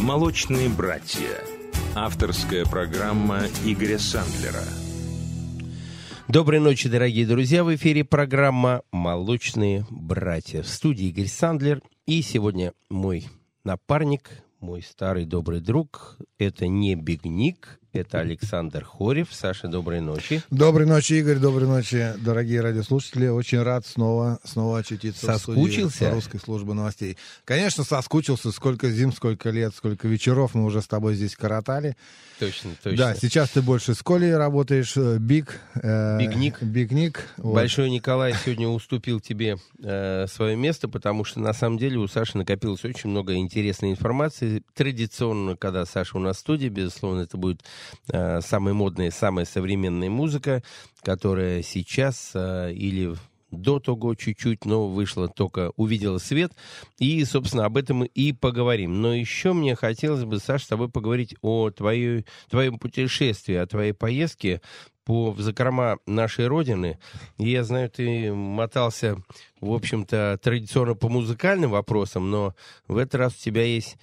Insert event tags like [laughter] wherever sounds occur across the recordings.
«Молочные братья». Авторская программа Игоря Сандлера. Доброй ночи, дорогие друзья. В эфире программа «Молочные братья». В студии Игорь Сандлер. И сегодня мой напарник, мой старый добрый друг. Это не Биг Ник, это Александр Хорев. Саша, доброй ночи. Доброй ночи, Игорь. Доброй ночи, дорогие радиослушатели. Очень рад снова, снова очутиться Соскучился? в студии русской службы новостей. Конечно, соскучился. Сколько зим, сколько лет, сколько вечеров мы уже с тобой здесь коротали. Точно, точно. Да, сейчас ты больше с Колей работаешь. э, Big. э, Big Nick. Big Nick. Вот. Большой Николай сегодня уступил тебе э, свое место, потому что на самом деле у Саши накопилось очень много интересной информации. Традиционно, когда Саша у нас в студии, безусловно, это будет э, самая модная, самая современная музыка, которая сейчас э, или до того чуть-чуть, но вышла только, увидела свет. И, собственно, об этом и поговорим. Но еще мне хотелось бы, Саша, с тобой поговорить о твоей, твоем путешествии, о твоей поездке по в закрома нашей Родины. И я знаю, ты мотался, в общем-то, традиционно по музыкальным вопросам, но в этот раз у тебя есть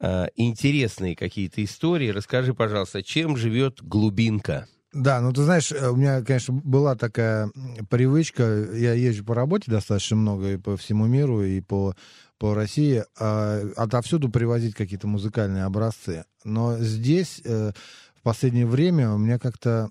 э, интересные какие-то истории. Расскажи, пожалуйста, чем живет глубинка? Да, ну ты знаешь, э, у меня, конечно, была такая привычка. Я езжу по работе достаточно много и по всему миру, и по, по России, а, отовсюду привозить какие-то музыкальные образцы. Но здесь э, в последнее время у меня как-то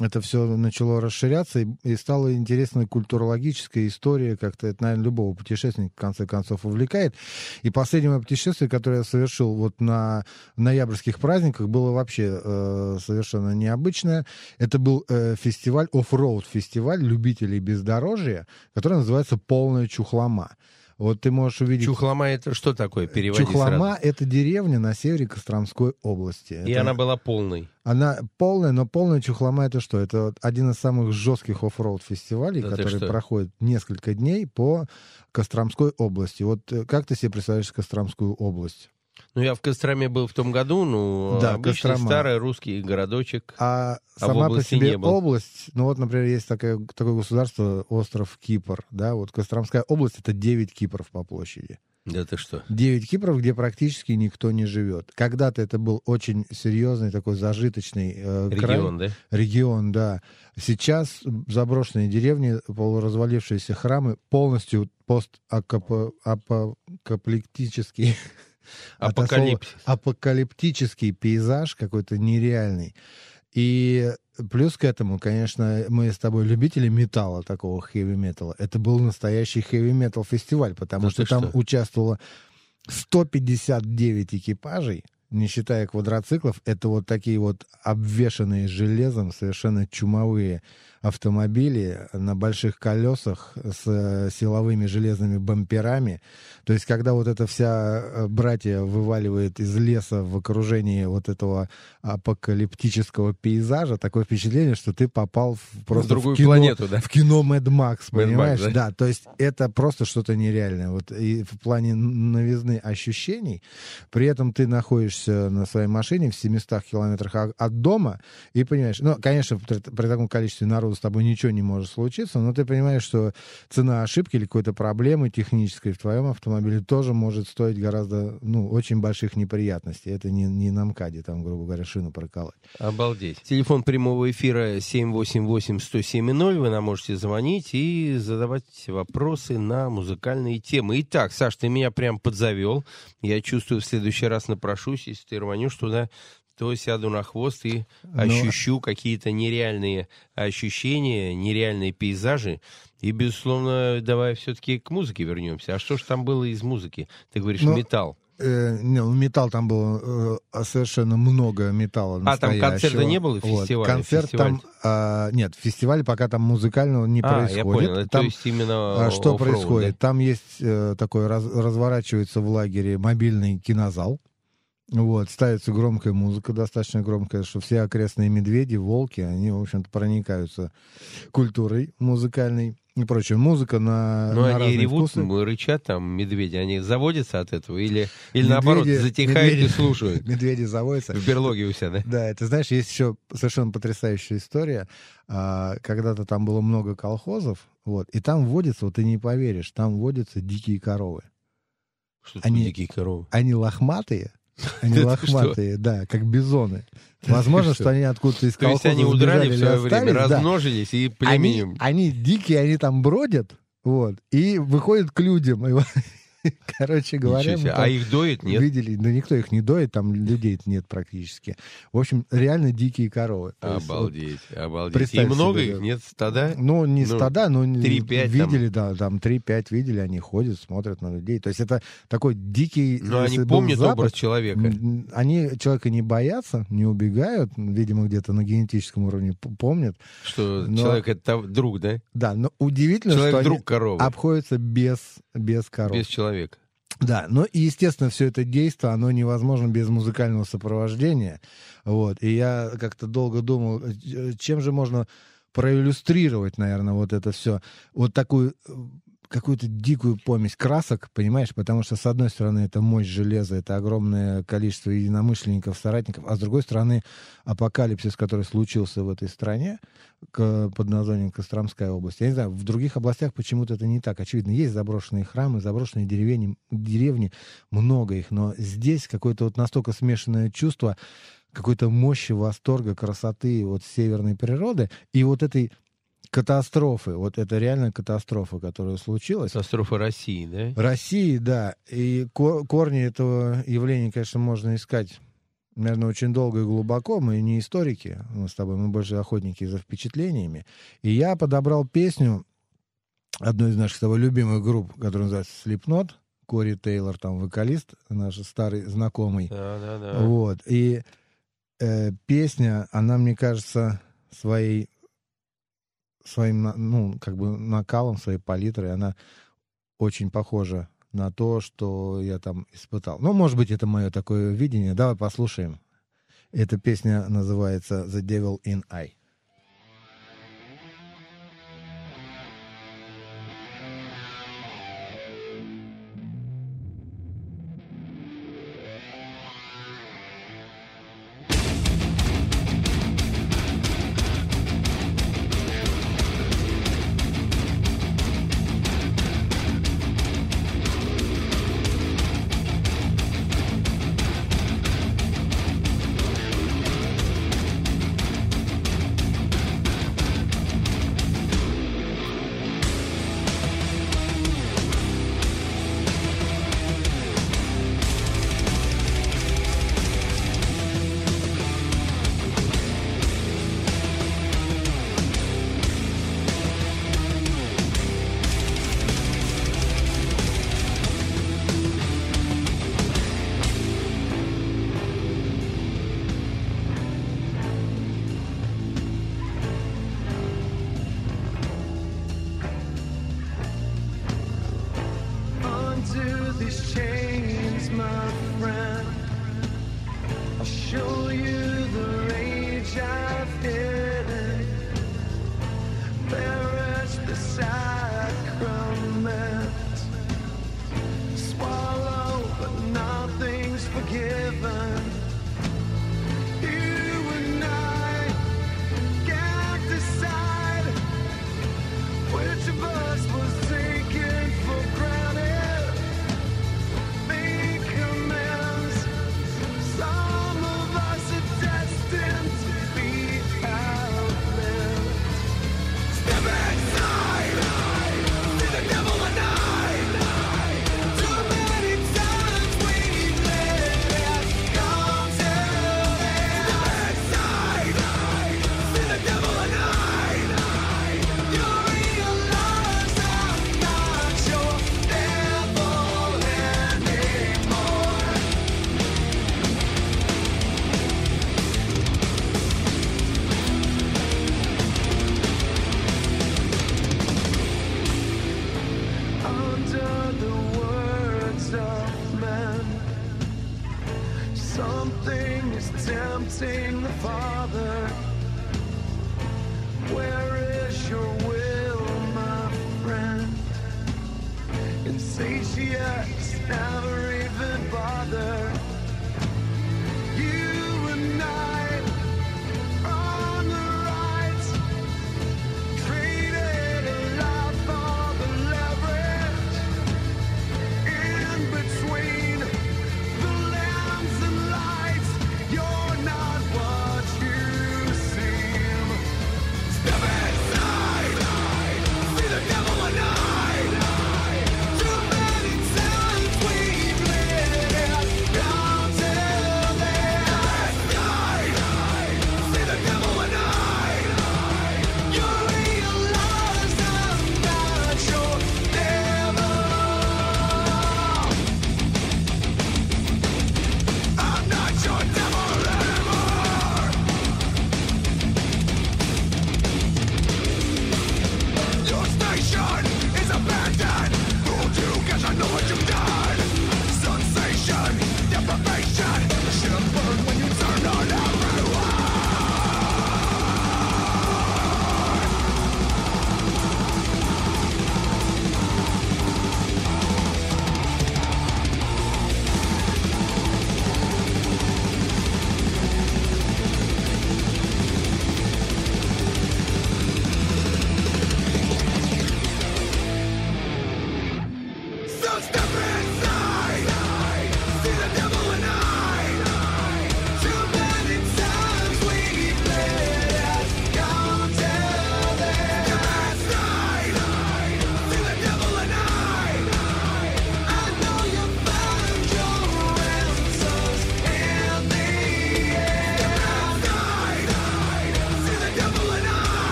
это все начало расширяться, и, и стала интересной культурологическая история, как-то это, наверное, любого путешественника, в конце концов, увлекает. И последнее мое путешествие, которое я совершил вот на ноябрьских праздниках, было вообще э, совершенно необычное. Это был э, фестиваль, оффроуд фестиваль любителей бездорожья, который называется «Полная чухлома». Вот ты можешь увидеть... Чухлома это что такое? Переводи Чухлома это деревня на севере Костромской области. И Это- она была полной. она полная, но полная чухлома это что? Это вот один из самых жестких оффроуд фестивалей, Да который проходит несколько дней по Костромской области. Вот э, как ты себе представляешь Костромскую область? Ну, я в Костроме был в том году, ну, Да, обычный Кострома. старый русский городочек. А, А сама по себе не был. область, ну вот, например, есть такое, такое государство, остров Кипр, да, вот Костромская область это 9 Кипров по площади. Да ты что? 9 Кипров, где практически никто не живет. Когда-то это был очень серьезный такой зажиточный э, край. Регион, да? Регион, да. Сейчас заброшенные деревни, полуразвалившиеся храмы, полностью постапокалиптический [laughs] Апокалипсис. апокалиптический пейзаж какой-то нереальный. И плюс к этому, конечно, мы с тобой любители металла, такого хэви-металла. Это был настоящий хэви-метал фестиваль, потому Да что там что? участвовало 159 экипажей, не считая квадроциклов. Это вот такие вот обвешанные железом совершенно чумовые автомобили на больших колесах с э, силовыми железными бамперами. То есть, когда вот эта вся э, братья вываливает из леса в окружении вот этого апокалиптического пейзажа, такое впечатление, что ты попал в, просто другую в кино, планету, да? в кино Mad Max, понимаешь? да? да, то есть это просто что-то нереальное. Вот и в плане новизны ощущений, при этом ты находишься на своей машине в 700 километрах от дома и понимаешь, ну, конечно, при, при таком количестве народу с тобой ничего не может случиться, но ты понимаешь, что цена ошибки или какой-то проблемы технической в твоем автомобиле тоже может стоить гораздо, ну, очень больших неприятностей. Это не, не на МКАДе, там, грубо говоря, шину проколоть. Обалдеть. Телефон прямого эфира 788-107-0. Вы нам можете звонить и задавать вопросы на музыкальные темы. Итак, Саш, ты меня прям подзавел. Я чувствую, в следующий раз напрошусь, если ты рванешь туда, то сяду на хвост и Ну, ощущу какие-то нереальные ощущения, нереальные пейзажи. И, безусловно, давай все-таки к музыке вернемся. А что ж там было из музыки? Ты говоришь, Ну, металл. Э, не, ну, металл там было э, совершенно много металла А, там концерта не было, Вот. фестиваля? Концерт Фестиваль. там... а, нет, фестиваль пока там музыкального не А, происходит. я понял. Там, То есть именно а, что происходит? да? Там есть э, такой, раз- разворачивается в лагере мобильный кинозал. Вот, ставится громкая музыка, достаточно громкая, что все окрестные медведи, волки, они, в общем-то, проникаются культурой музыкальной и прочее. Музыка на, Ну, на они ревут, вкусы. рычат там, медведи, они заводятся от этого или, или Медведи- наоборот затихают медведи- и [laughs] слушают Медведи заводятся. в берлоге у себя, да? Да, это знаешь, есть еще совершенно потрясающая история. А, Когда-то там было много колхозов, вот, и там водятся, вот ты не поверишь, там водятся дикие коровы. Что Они- дикие коровы? Они лохматые, [laughs] Они лохматые, да, как бизоны. Возможно, что они откуда-то из То есть они удрали в свое время, размножились и племенем. Они дикие, они там бродят, вот, и выходят к людям. [laughs] [laughs] Короче говоря, а их доит, нет? Видели, да никто их не доит, там людей нет практически. В общем, реально дикие коровы. Обалдеть, вот, обалдеть. И много себе, их, нет, стада? Ну, не ну, стада, но 3-5 видели, там. да, там 3-5 видели, они ходят, смотрят на людей. То есть это такой дикий... Но они помнят Запад, образ человека. Они человека не боятся, не убегают, видимо, где-то на генетическом уровне помнят. Что но... человек это друг, да? Да, но удивительно, человек что друг они коровы. обходятся без, без коров. Без человека человек. Да, но и, естественно, все это действие, оно невозможно без музыкального сопровождения. Вот. И я как-то долго думал, э, чем же можно проиллюстрировать, наверное, вот это все. Вот такую э, какую-то дикую помесь красок, понимаешь, потому что, с одной стороны, это мощь железа, это огромное количество единомышленников, соратников, а с другой стороны, апокалипсис, который случился в этой стране к, под названием Костромская область. Я не знаю, в других областях почему-то это не так. Очевидно, есть заброшенные храмы, заброшенные деревни, деревни много их, но здесь какое-то вот настолько смешанное чувство какой-то мощи, восторга, красоты вот северной природы и вот этой катастрофы. Вот это реально катастрофа, которая случилась. Катастрофа России, да? России, да. И корни этого явления, конечно, можно искать, наверное, очень долго и глубоко. Мы не историки, мы с тобой, мы больше охотники за впечатлениями. И я подобрал песню одной из наших с тобой любимых групп, которая называется Slipknot. Кори Тейлор, там вокалист, наш старый знакомый. Да, да, да. Вот. И э, песня, она, мне кажется, своей своим, ну, как бы накалом, своей палитрой, она очень похожа на то, что я там испытал. Ну, может быть, это мое такое видение. Давай послушаем. Эта песня называется «The Devil in I».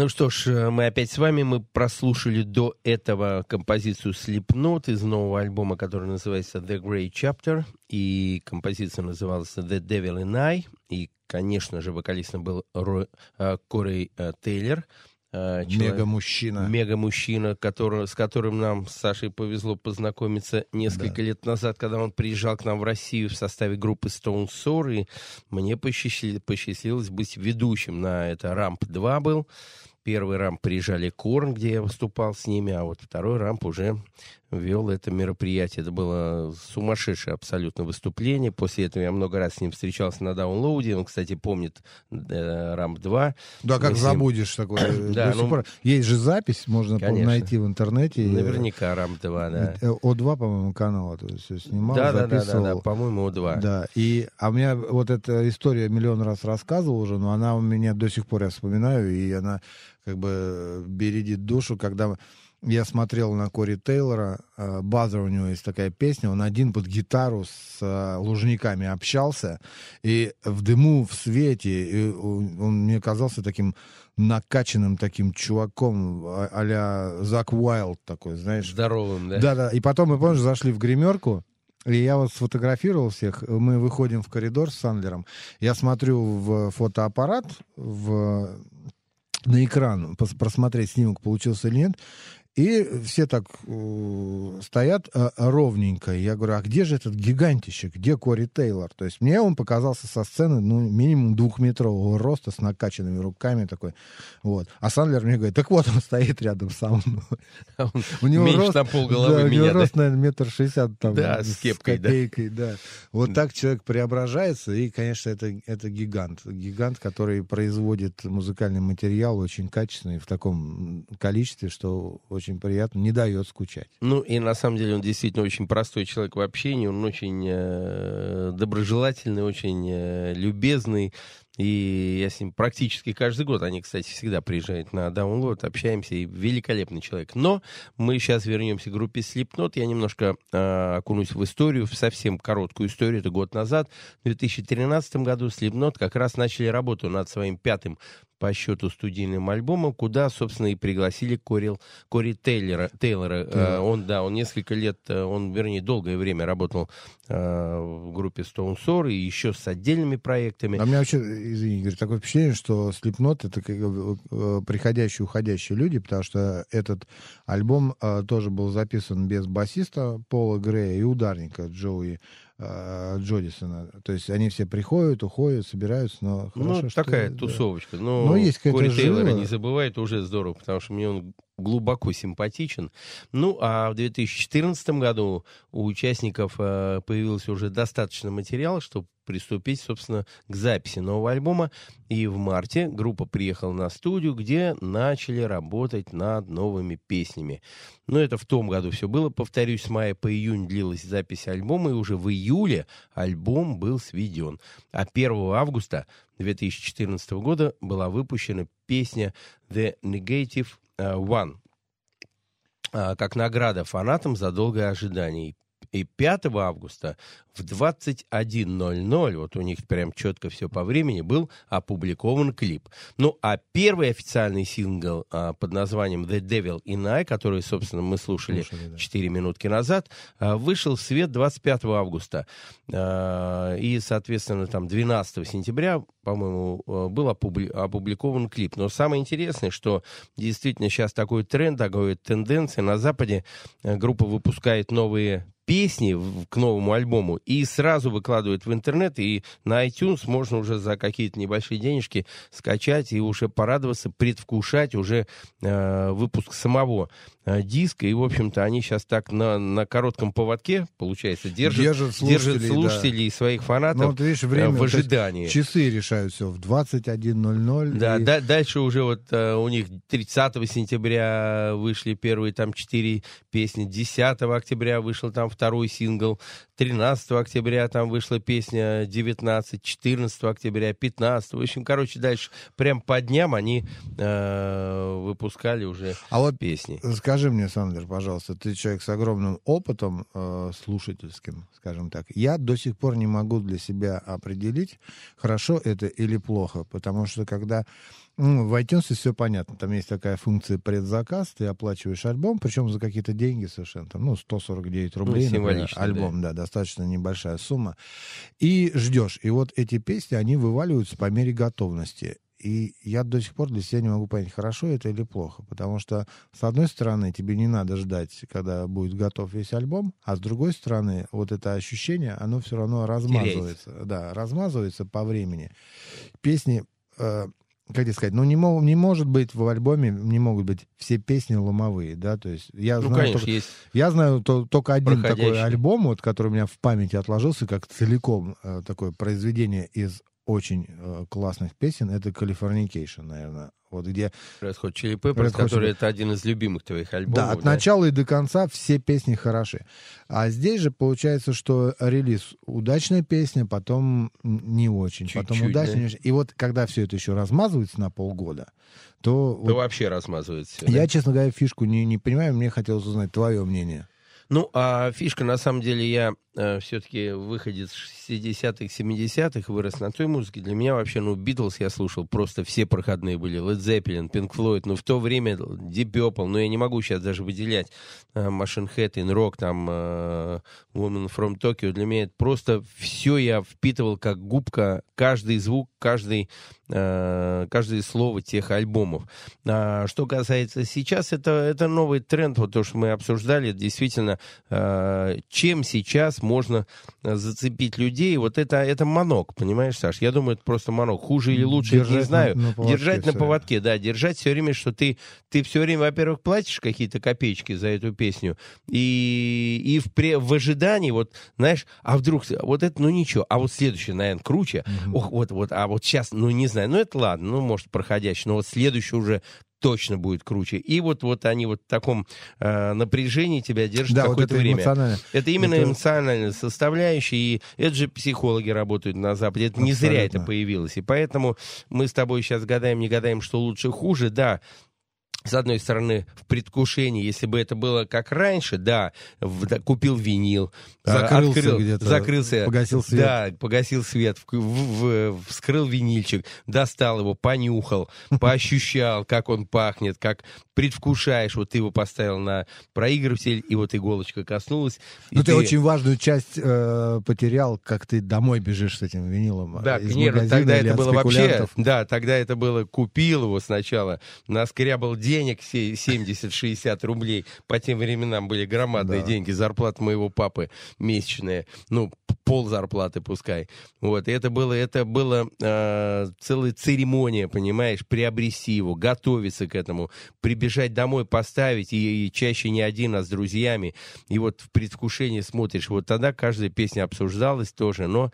Ну что ж, э, мы опять с вами. Мы прослушали до этого композицию Slipknot из нового альбома, который называется The Grey Chapter. И композиция называлась The Devil in I. И, конечно же, вокалистом был Ро, э, Корей э, Тейлор. Э, Мега-мужчина. Мега-мужчина, который, с которым нам с Сашей повезло познакомиться несколько да. лет назад, когда он приезжал к нам в Россию в составе группы Stone Sour, и мне посчастливилось, посчастливилось быть ведущим на это. Рамп 2 был. Первый рамп приезжали Корн, где я выступал с ними, а вот второй рамп уже вел это мероприятие. Это было сумасшедшее абсолютно выступление. После этого я много раз с ним встречался на даунлоуде. Он, кстати, помнит э, рамп 2. Да, как ним... забудешь такое. [clears throat] да, ну, Есть же запись, можно конечно. найти в интернете. Наверняка рамп 2, да. Э, О2, по-моему, канал это все снимал, да, записывал. Да, да, да, по-моему, О2. Да, и, а у меня вот эта история миллион раз рассказывал уже, но она у меня до сих пор, я вспоминаю, и она как бы бередит душу, когда я смотрел на Кори Тейлора, э, База у него есть такая песня, он один под гитару с э, лужниками общался, и в дыму, в свете, он мне казался таким накачанным таким чуваком а- а-ля Зак Уайлд такой, знаешь. Здоровым, да? Да-да, и потом мы, помнишь, зашли в гримерку, и я вот сфотографировал всех. Мы выходим в коридор с Сандлером. Я смотрю в фотоаппарат, в на экран просмотреть снимок получился или нет. И все так э, стоят э, ровненько. Я говорю, а где же этот гигантищик? Где Кори Тейлор? То есть мне он показался со сцены, ну, минимум двухметрового роста, с накачанными руками такой. Вот. А Сандлер мне говорит, так вот он стоит рядом со мной. [laughs] У него Меньше рост, на полголовы да, меня, у него рост, наверное, метр шестьдесят там. Да, с кепкой, с копейкой, да. да. Вот так человек преображается, и, конечно, это, это гигант. Гигант, который производит музыкальный материал очень качественный, в таком количестве, что очень приятно, не дает скучать. Ну и на самом деле он действительно очень простой человек в общении, он очень э, доброжелательный, очень э, любезный. И я с ним практически каждый год, они, кстати, всегда приезжают на даунлоад, общаемся, и великолепный человек. Но мы сейчас вернемся к группе Slipknot. Я немножко э, окунусь в историю, в совсем короткую историю. Это год назад, в 2013 году Slipknot как раз начали работу над своим пятым по счету студийным альбомом, куда, собственно, и пригласили Кори, Кори Тейлора. Тейлора. Mm. он, да, он несколько лет, э, он, вернее, долгое время работал э, в группе Stone Sour и еще с отдельными проектами. А у меня вообще, извини, Игорь, такое впечатление, что Slipknot — это как, э, приходящие уходящие люди, потому что этот альбом э, тоже был записан без басиста Пола Грея и ударника Джоуи э, Джодисона. То есть они все приходят, уходят, собираются, но ну, хорошо, Ну, такая да. тусовочка. Но, но есть Кори Тейлора не забывает, уже здорово, потому что мне он глубоко симпатичен. Ну, а в 2014 году у участников э, появился уже достаточно материала, чтобы приступить, собственно, к записи нового альбома. И в марте группа приехала на студию, где начали работать над новыми песнями. Но это в том году все было. Повторюсь, с мая по июнь длилась запись альбома, и уже в июле альбом был сведен. А 1 августа 2014 года была выпущена песня The Negative Э, One э, как награда фанатам за долгое ожидание. И 5 августа в 21.00, вот у них прям четко все по времени, был опубликован клип. Ну, а первый официальный сингл а, под названием The Devil in I, который, собственно, мы слушали, слушали да. 4 минутки назад, а, вышел в свет 25 августа. А, и, соответственно, там 12 сентября, по-моему, а, был опубли- опубликован клип. Но самое интересное, что действительно сейчас такой тренд, такая тенденция на Западе. А, группа выпускает новые песни к новому альбому и сразу выкладывают в интернет, и на iTunes можно уже за какие-то небольшие денежки скачать и уже порадоваться, предвкушать уже э, выпуск самого э, диска. И, в общем-то, они сейчас так на, на коротком поводке, получается, держат, держат слушателей, держат слушателей да. своих фанатов ну, вот, видишь, время, в ожидании. Часы решают все в 21.00. Да, и... да, дальше уже вот э, у них 30 сентября вышли первые там четыре песни, 10 октября вышел там второй сингл. 13 октября там вышла песня 19, 14 октября, 15. В общем, короче, дальше прям по дням они э, выпускали уже а вот песни. Скажи мне, Сандер, пожалуйста, ты человек с огромным опытом э, слушательским, скажем так. Я до сих пор не могу для себя определить, хорошо это это или плохо, потому что когда ну, в iTunes все понятно, там есть такая функция предзаказ, ты оплачиваешь альбом, причем за какие-то деньги совершенно, там, ну, 149 рублей, ну, например, альбом, да. да, достаточно небольшая сумма, и ждешь. И вот эти песни, они вываливаются по мере готовности. И я до сих пор для себя не могу понять, хорошо это или плохо. Потому что, с одной стороны, тебе не надо ждать, когда будет готов весь альбом, а с другой стороны, вот это ощущение, оно все равно размазывается. Теряется. Да, размазывается по времени. Песни, э, как тебе сказать, ну не, мог, не может быть в альбоме, не могут быть все песни ломовые, да, то есть я ну, знаю, конечно, только, есть я знаю то, только один такой альбом, вот, который у меня в памяти отложился, как целиком э, такое произведение из очень э, классных песен, это Californication, наверное. Вот где... Red Hot Chili Peppers, который это один из любимых твоих альбомов. Да, от да? начала и до конца все песни хороши. А здесь же получается, что релиз удачная песня, потом не очень, Чуть-чуть, потом удачная. Да? И вот когда все это еще размазывается на полгода, то... То вот... вообще размазывается. Я, да? честно говоря, фишку не, не понимаю, мне хотелось узнать твое мнение. Ну, а фишка, на самом деле, я все-таки выходец 60-х, 70-х, вырос на той музыке. Для меня вообще, ну, Битлз я слушал, просто все проходные были. Led Zeppelin, Pink Floyd, ну, в то время Deep Purple, ну, я не могу сейчас даже выделять э, Machine Head, In Rock, там, э, Woman from Tokyo. Для меня это просто все я впитывал как губка, каждый звук, каждый э, каждое слово тех альбомов. А, что касается сейчас, это, это новый тренд, вот то, что мы обсуждали, действительно, чем сейчас можно зацепить людей, вот это, это манок, понимаешь, Саш? Я думаю, это просто манок. Хуже или лучше, держать не знаю. На, на поводке держать на поводке, да, держать все время, что ты, ты все время, во-первых, платишь какие-то копеечки за эту песню, и, и в, при, в ожидании, вот, знаешь, а вдруг, вот это, ну ничего, а вот следующее, наверное, круче, mm-hmm. ох, вот, вот, а вот сейчас, ну не знаю, ну это ладно, ну может проходящий, но вот следующий уже точно будет круче. И вот, вот они вот в таком э, напряжении тебя держат да, какое-то вот это время. Это именно это... эмоциональная составляющая, и это же психологи работают на Западе. Это Абсолютно. не зря это появилось. И поэтому мы с тобой сейчас гадаем, не гадаем, что лучше, хуже. Да, с одной стороны, в предвкушении, если бы это было как раньше, да, в, да купил винил, а, закрылся открыл, где-то, закрылся, погасил свет, да, погасил свет, в, в, в, вскрыл винильчик, достал его, понюхал, [laughs] поощущал, как он пахнет, как предвкушаешь, вот ты его поставил на проигрыватель, и вот иголочка коснулась. Ну, ты, ты очень важную часть э, потерял, как ты домой бежишь с этим винилом. Да, нет, тогда это было вообще, да, тогда это было, купил его сначала, наскрябал денег 70-60 рублей. По тем временам были громадные да. деньги. Зарплата моего папы месячная. Ну, пол зарплаты пускай. Вот. И это было, это было э, целая церемония, понимаешь, приобрести его, готовиться к этому, прибежать домой, поставить, и, и чаще не один, а с друзьями. И вот в предвкушении смотришь. Вот тогда каждая песня обсуждалась тоже, но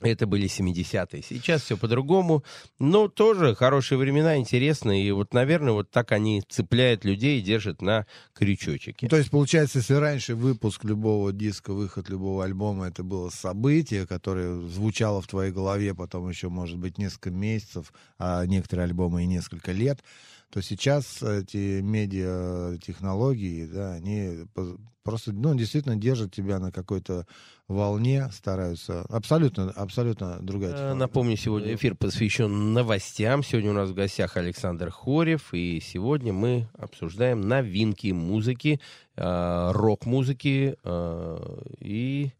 это были 70-е. Сейчас все по-другому. Но тоже хорошие времена, интересные. И вот, наверное, вот так они цепляют людей и держат на крючочке. То есть, получается, если раньше выпуск любого диска, выход любого альбома, это было событие, которое звучало в твоей голове потом еще, может быть, несколько месяцев, а некоторые альбомы и несколько лет, то сейчас эти медиа-технологии, да, они просто, ну, действительно держат тебя на какой-то волне, стараются. Абсолютно, абсолютно другая э, технология. Напомню, сегодня эфир посвящен новостям. Сегодня у нас в гостях Александр Хорев, и сегодня мы обсуждаем новинки музыки, э, рок-музыки э, и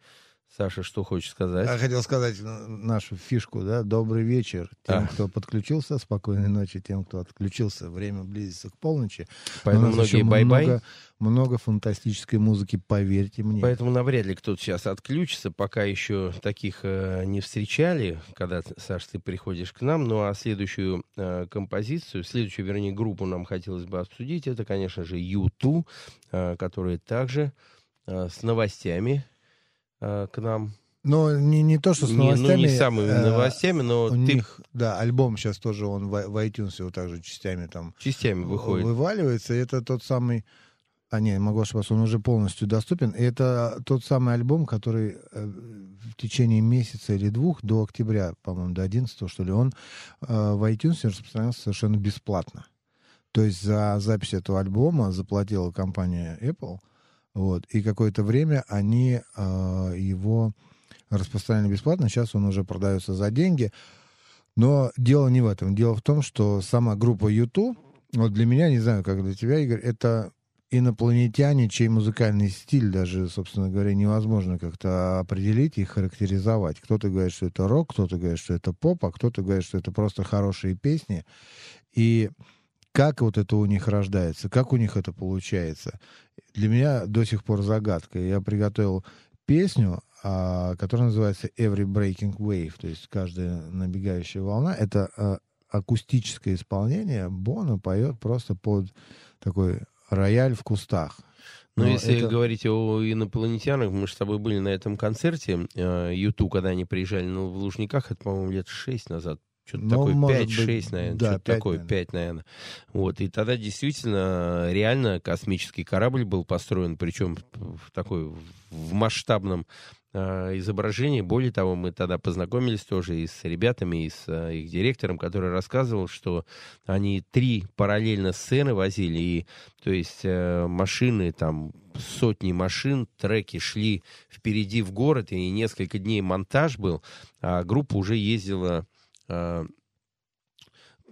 Саша, что хочешь сказать? Я хотел сказать нашу фишку, да, добрый вечер тем, а. кто подключился, спокойной ночи тем, кто отключился, время близится к полночи. Поэтому многие бай-бай. Много, много фантастической музыки, поверьте мне. Поэтому навряд ли кто-то сейчас отключится, пока еще таких э, не встречали, когда, Саш, ты приходишь к нам. Ну а следующую э, композицию, следующую, вернее, группу нам хотелось бы обсудить, это, конечно же, YouTube, э, которые также э, с новостями э, к нам. Но не, не то, что с новостями. Не, ну, не самыми э, новостями, но у ты... них, да, альбом сейчас тоже, он в, в iTunes его также частями там... Частями выходит. Вываливается, и это тот самый... А, не, могу ошибаться, он уже полностью доступен. И это тот самый альбом, который э, в течение месяца или двух, до октября, по-моему, до 11 что ли, он э, в iTunes распространялся совершенно бесплатно. То есть за запись этого альбома заплатила компания Apple, вот. И какое-то время они э, его распространяли бесплатно. Сейчас он уже продается за деньги. Но дело не в этом. Дело в том, что сама группа YouTube, вот для меня, не знаю, как для тебя, Игорь, это инопланетяне, чей музыкальный стиль даже, собственно говоря, невозможно как-то определить и характеризовать. Кто-то говорит, что это рок, кто-то говорит, что это поп, а кто-то говорит, что это просто хорошие песни. И как вот это у них рождается, как у них это получается, для меня до сих пор загадка. Я приготовил песню, а, которая называется Every Breaking Wave, то есть каждая набегающая волна. Это а, акустическое исполнение. Боно поет просто под такой рояль в кустах. Но, Но если это... говорить о инопланетянах, мы же с тобой были на этом концерте Юту, когда они приезжали ну, в Лужниках, это, по-моему, лет шесть назад, что-то ну, такое, 5-6, наверное, да, что-то такое, 5, наверное. Вот, и тогда действительно реально космический корабль был построен, причем в такой в масштабном э, изображении. Более того, мы тогда познакомились тоже и с ребятами, и с э, их директором, который рассказывал, что они три параллельно сцены возили, и то есть э, машины там сотни машин, треки шли впереди в город, и несколько дней монтаж был, а группа уже ездила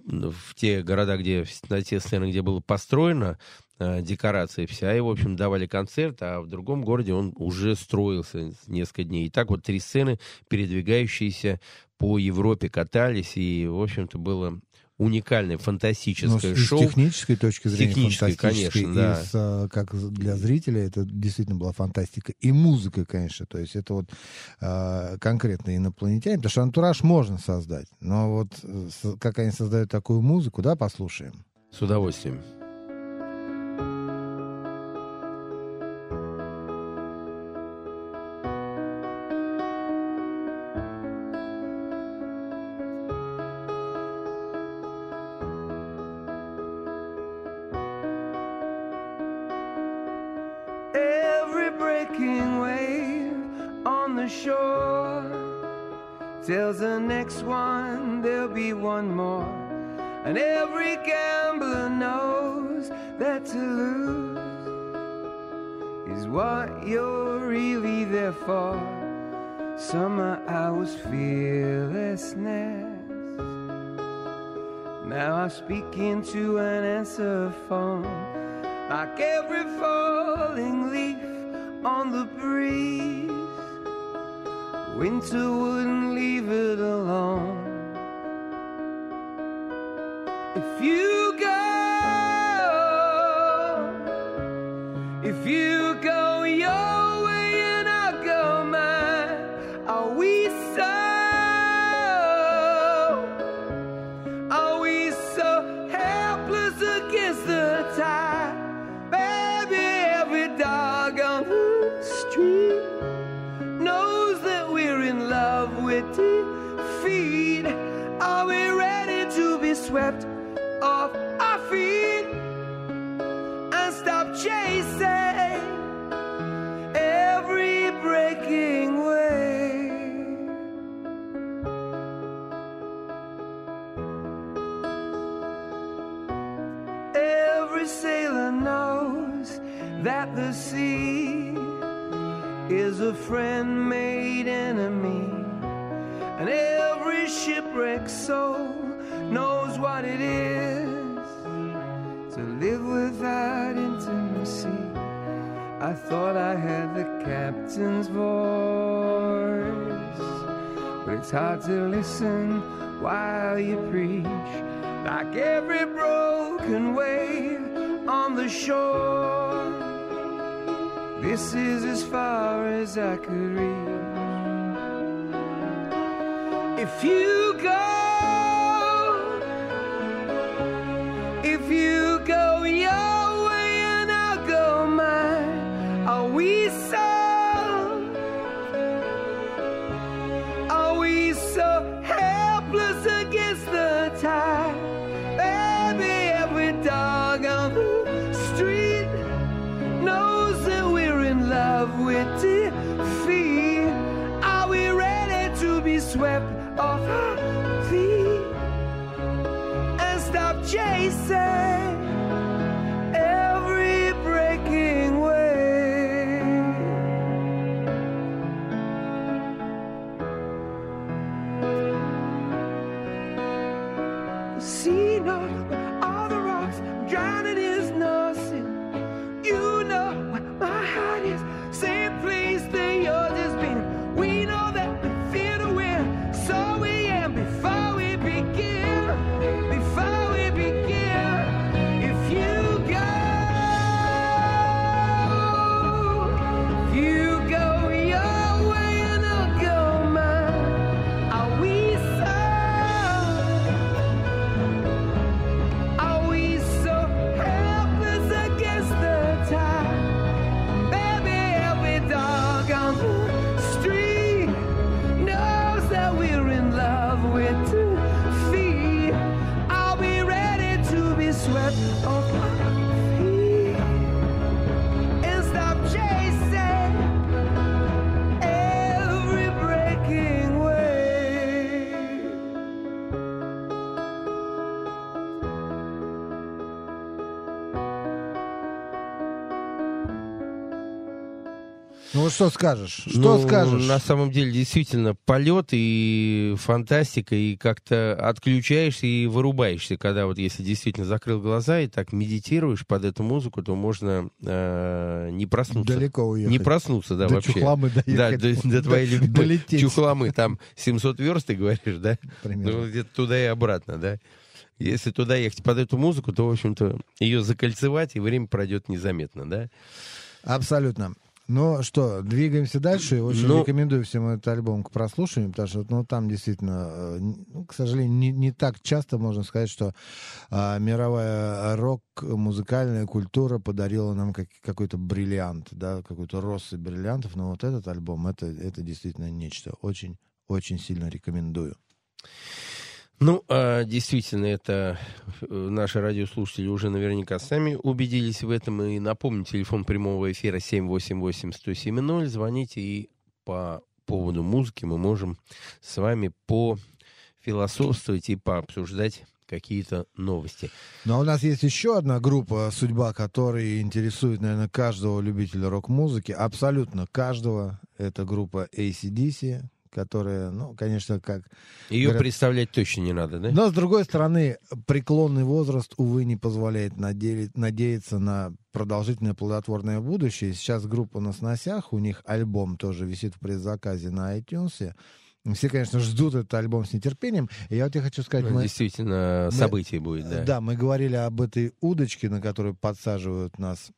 в те города, где, на те сцены, где было построено, э, декорации вся, и, в общем, давали концерт, а в другом городе он уже строился несколько дней. И так вот три сцены, передвигающиеся по Европе, катались, и, в общем-то, было уникальное фантастическое ну, шоу. С технической точки зрения технической, конечно, да. И с, а, как для зрителя это действительно была фантастика. И музыка, конечно. То есть это вот э, конкретно инопланетяне. Потому что антураж можно создать. Но вот как они создают такую музыку, да, послушаем. С удовольствием. For. Summer hours fearlessness. Now I speak into an answer phone, like every falling leaf on the breeze. Winter wouldn't leave I could reach. If you что скажешь? Что Ну, скажешь? На самом деле, действительно, полет и фантастика, и как-то отключаешься и вырубаешься, когда вот если действительно закрыл глаза и так медитируешь под эту музыку, то можно э, не проснуться. Далеко уехать. Не проснуться, да, До вообще. Чухламы Да, до, до твоей любимой Долететь. Чухламы, там 700 верст, ты говоришь, да? Примерно. Ну, где-то туда и обратно, да? Если туда ехать под эту музыку, то, в общем-то, ее закольцевать, и время пройдет незаметно, да? Абсолютно. Ну что, двигаемся дальше. Очень Ну- рекомендую всем этот альбом к прослушиванию, потому что ну, там действительно, э, ну, к сожалению, не, не так часто можно сказать, что а, мировая рок-музыкальная культура подарила нам как- какой-то бриллиант, да, какой-то россы бриллиантов. Но вот этот альбом, это, это действительно нечто. Очень, очень сильно рекомендую. Ну, а, действительно, это э, наши радиослушатели уже наверняка сами убедились в этом. И напомню, телефон прямого эфира 788-107-0. Звоните, и по поводу музыки мы можем с вами пофилософствовать и пообсуждать какие-то новости. Но у нас есть еще одна группа, судьба которой интересует, наверное, каждого любителя рок-музыки, абсолютно каждого. Это группа ACDC, которая, ну, конечно, как... Ее Говорят- представлять точно не надо, да? Но, с другой стороны, преклонный возраст, увы, не позволяет наде- надеяться на продолжительное плодотворное будущее. Сейчас группа на сносях, у них альбом тоже висит в предзаказе на iTunes. Все, конечно, ждут этот альбом с нетерпением. И я вот тебе хочу сказать... Ну, мы- Действительно, мы- событие будет, да. Да, мы говорили об этой удочке, на которую подсаживают нас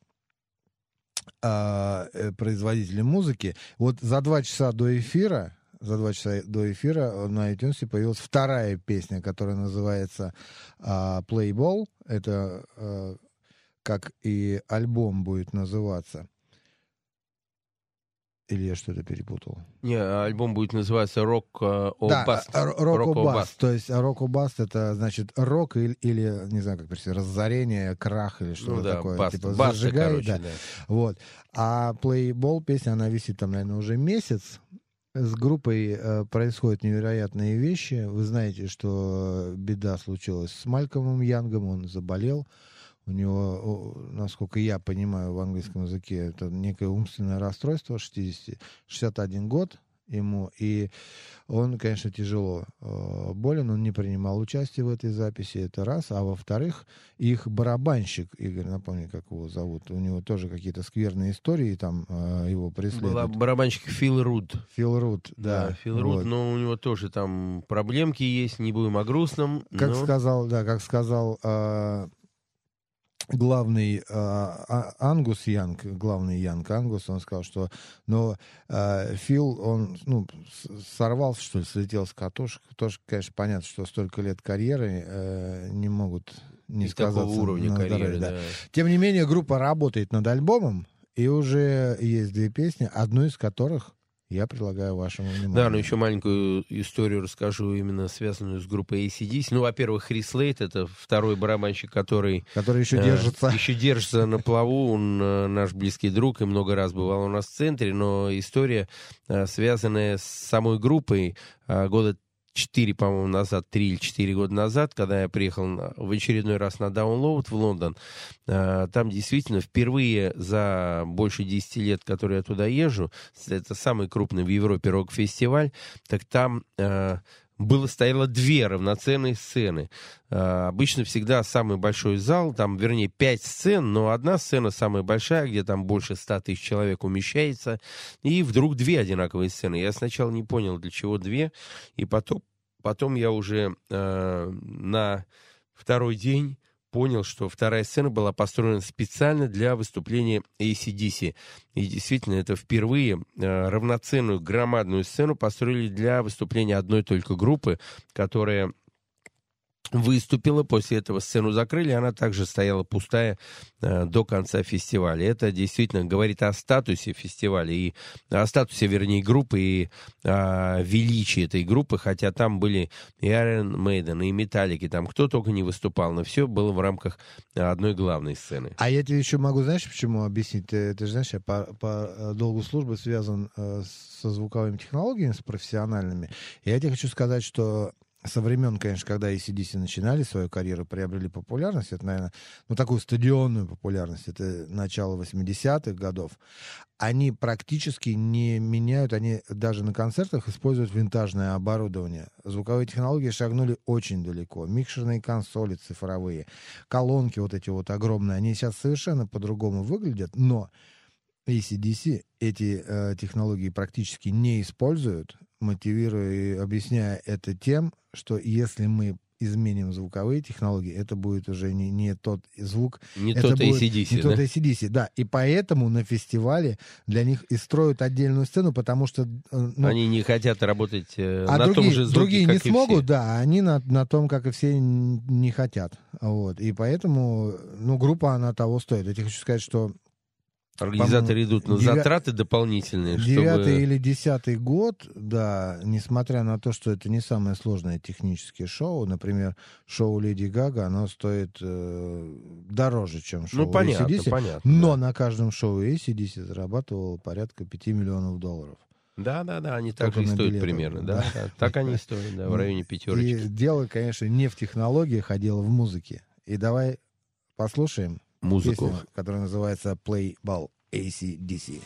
а, э, производители музыки. Вот за два часа до эфира, за два часа до эфира на iTunes появилась вторая песня, которая называется а, Playball. Это а, как и альбом будет называться. Или я что-то перепутал? Не, альбом будет называться «Рок э, о Да, Баст». а, рок Rock о о баст. Баст. То есть рок о баст это значит рок или, или не знаю как перевести, разорение, крах или что-то Ну да, такое. баста, Типа баста, зажигай, короче, да. да. Вот. А Playball песня, она висит там, наверное, уже месяц. С группой э, происходят невероятные вещи. Вы знаете, что беда случилась с Малькомом Янгом, он заболел. У него, насколько я понимаю в английском языке, это некое умственное расстройство, 60, 61 год ему, и он, конечно, тяжело э, болен, он не принимал участие в этой записи, это раз, а во-вторых, их барабанщик, Игорь, напомни, как его зовут, у него тоже какие-то скверные истории там э, его Была преследуют. барабанщик Фил Руд. Фил Рут, да. Фил Руд, вот. но у него тоже там проблемки есть, не будем о грустном. Как но- сказал, да, как сказал э, главный э, А- Ангус Янг, главный Янг Ангус, он сказал, что, но э, Фил, он, ну, сорвался, что ли, слетел с катушек. Тоже, конечно, понятно, что столько лет карьеры э, не могут не и такого сказаться уровня на здоровье, карьеры, да. да. Тем не менее, группа работает над альбомом, и уже есть две песни, одну из которых я предлагаю вашему вниманию. Да, но еще маленькую историю расскажу, именно связанную с группой ACDC. Ну, во-первых, Хрис Лейт, это второй барабанщик, который Который еще э, держится. еще держится на плаву. Он э, наш близкий друг и много раз бывал у нас в центре. Но история, э, связанная с самой группой, э, года 4, по-моему, назад, 3 или 4 года назад, когда я приехал в очередной раз на Download в Лондон, э, там действительно впервые за больше 10 лет, которые я туда езжу, это самый крупный в Европе рок-фестиваль, так там э, было стояло две равноценные сцены. Э, обычно всегда самый большой зал, там, вернее, пять сцен, но одна сцена самая большая, где там больше ста тысяч человек умещается, и вдруг две одинаковые сцены. Я сначала не понял, для чего две, и потом, потом я уже э, на второй день понял, что вторая сцена была построена специально для выступления ACDC. И действительно, это впервые э, равноценную громадную сцену построили для выступления одной только группы, которая выступила, после этого сцену закрыли, она также стояла пустая э, до конца фестиваля. Это действительно говорит о статусе фестиваля, и о статусе, вернее, группы, и о величии этой группы, хотя там были и Iron Maiden, и Металлики, там кто только не выступал, но все было в рамках одной главной сцены. А я тебе еще могу, знаешь, почему объяснить? Ты, ты же знаешь, я по, по долгу службы связан э, со звуковыми технологиями, с профессиональными. Я тебе хочу сказать, что со времен, конечно, когда ACDC начинали свою карьеру, приобрели популярность, это, наверное, ну, такую стадионную популярность, это начало 80-х годов, они практически не меняют, они даже на концертах используют винтажное оборудование. Звуковые технологии шагнули очень далеко. Микшерные консоли цифровые, колонки вот эти вот огромные, они сейчас совершенно по-другому выглядят, но ACDC эти э, технологии практически не используют, мотивируя и объясняя это тем, что если мы изменим звуковые технологии, это будет уже не, не тот звук. Не это тот будет ACDC, Не да? тот ACDC, да. И поэтому на фестивале для них и строят отдельную сцену, потому что... э, Ну, Они не хотят работать э, а на другие, том же звуке, другие как не и смогут, все. да, а они на, на том, как и все, не хотят. Вот. И поэтому, ну, группа, она того стоит. Я тебе хочу сказать, что Организаторы идут на затраты дополнительные, Девятый чтобы... или десятый год, да, несмотря на то, что это не самое сложное техническое шоу, например, шоу Леди Гага, оно стоит э, дороже, чем шоу Ну, понятно, AC/DC, понятно. но на каждом шоу ACDC зарабатывал порядка 5 миллионов долларов. Да, да, да, они так же и стоят билеты, примерно, да. да, да. [laughs] Так они и стоят, да, в районе И пятерочки. дело, конечно, не в технологиях, а дело в музыке. И давай послушаем Музыку. песню, которая называется Play Ball ACDC.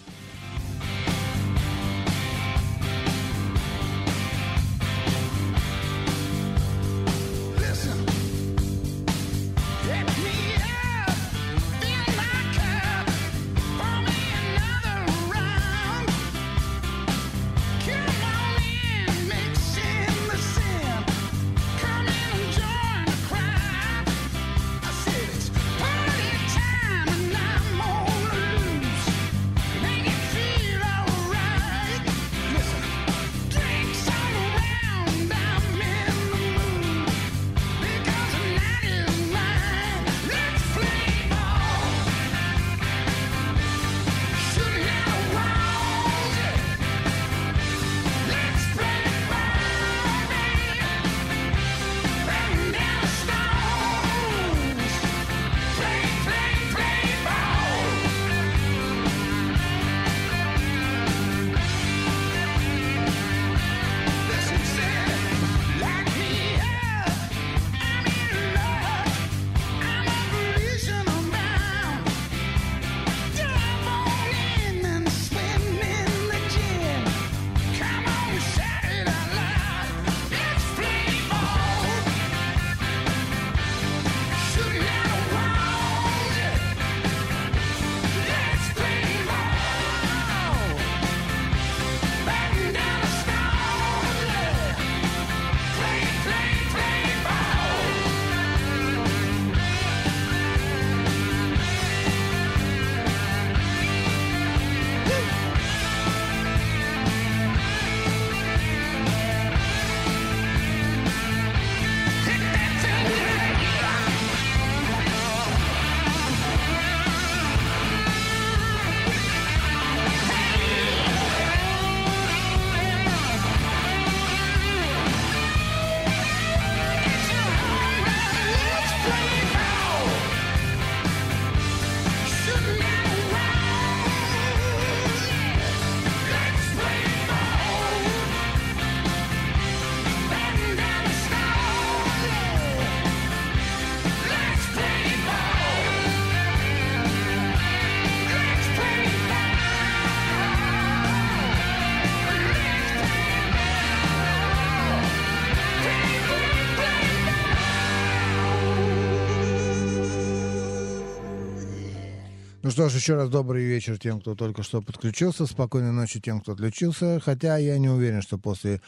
Что ж, еще раз добрый вечер тем, кто только что подключился. Спокойной ночи тем, кто отключился. Хотя я не уверен, что после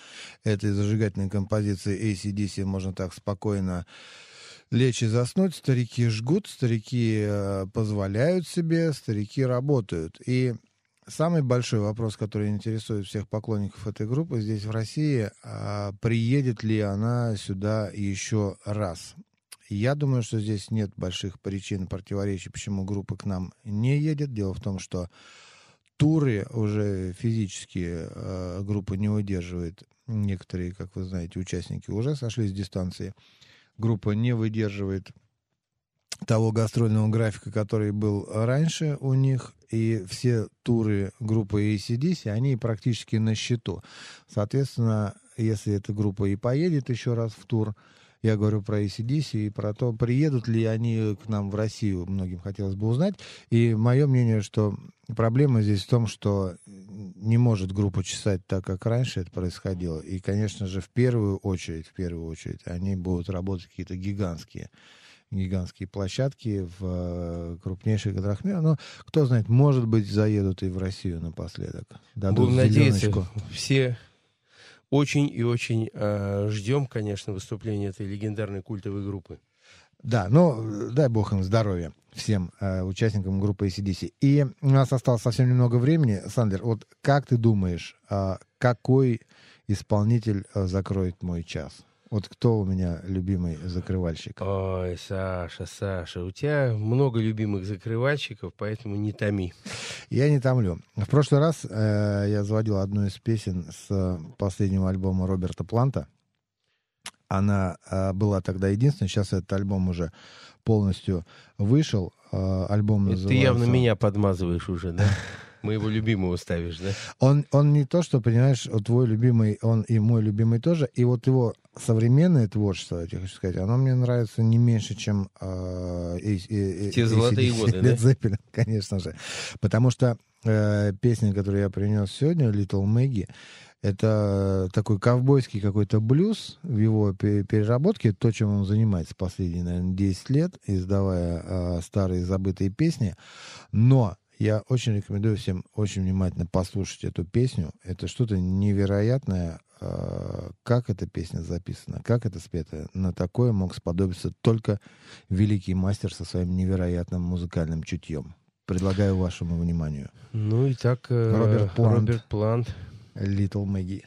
этой зажигательной композиции ACDC можно так спокойно лечь и заснуть. Старики жгут, старики э, позволяют себе, старики работают. И самый большой вопрос, который интересует всех поклонников этой группы здесь в России, а приедет ли она сюда еще раз? Я думаю, что здесь нет больших причин противоречий, почему группа к нам не едет. Дело в том, что туры уже физически э, группа не выдерживает. Некоторые, как вы знаете, участники уже сошли с дистанции. Группа не выдерживает того гастрольного графика, который был раньше у них, и все туры группы ACDC, они практически на счету. Соответственно, если эта группа и поедет еще раз в тур, я говорю про ACDC и про то, приедут ли они к нам в Россию, многим хотелось бы узнать. И мое мнение, что проблема здесь в том, что не может группа чесать так, как раньше это происходило. И, конечно же, в первую очередь, в первую очередь, они будут работать какие-то гигантские гигантские площадки в э, крупнейших городах мира. Но кто знает, может быть, заедут и в Россию напоследок. Дадут Будем надеяться, все очень и очень э, ждем, конечно, выступления этой легендарной культовой группы. Да, ну, дай бог им здоровья всем э, участникам группы ACDC. И у нас осталось совсем немного времени. Сандер, вот как ты думаешь, а, какой исполнитель э, закроет мой час? Вот кто у меня любимый закрывальщик? Ой, Саша, Саша, у тебя много любимых закрывальщиков, поэтому не томи. Я не томлю. В прошлый раз э, я заводил одну из песен с последнего альбома Роберта Планта. Она э, была тогда единственной. Сейчас этот альбом уже полностью вышел. Э, альбом Это ты называется... явно меня подмазываешь уже, да? Моего любимого ставишь, да? Он, он не то, что, понимаешь, твой любимый, он и мой любимый тоже. И вот его современное творчество, я хочу сказать, оно мне нравится не меньше, чем... Э, э, э, Те золотые годы, да? Led [laughs] Zeppelin, конечно же. Потому что э, песня, которую я принес сегодня, Little Maggie, это такой ковбойский какой-то блюз в его пе- переработке, то, чем он занимается последние, наверное, 10 лет, издавая э, старые забытые песни. Но я очень рекомендую всем очень внимательно послушать эту песню. Это что-то невероятное, э, как эта песня записана, как это спето. На такое мог сподобиться только великий мастер со своим невероятным музыкальным чутьем. Предлагаю вашему вниманию. Ну и так э, Роберт Плант. Роберт Плант. Little Maggie.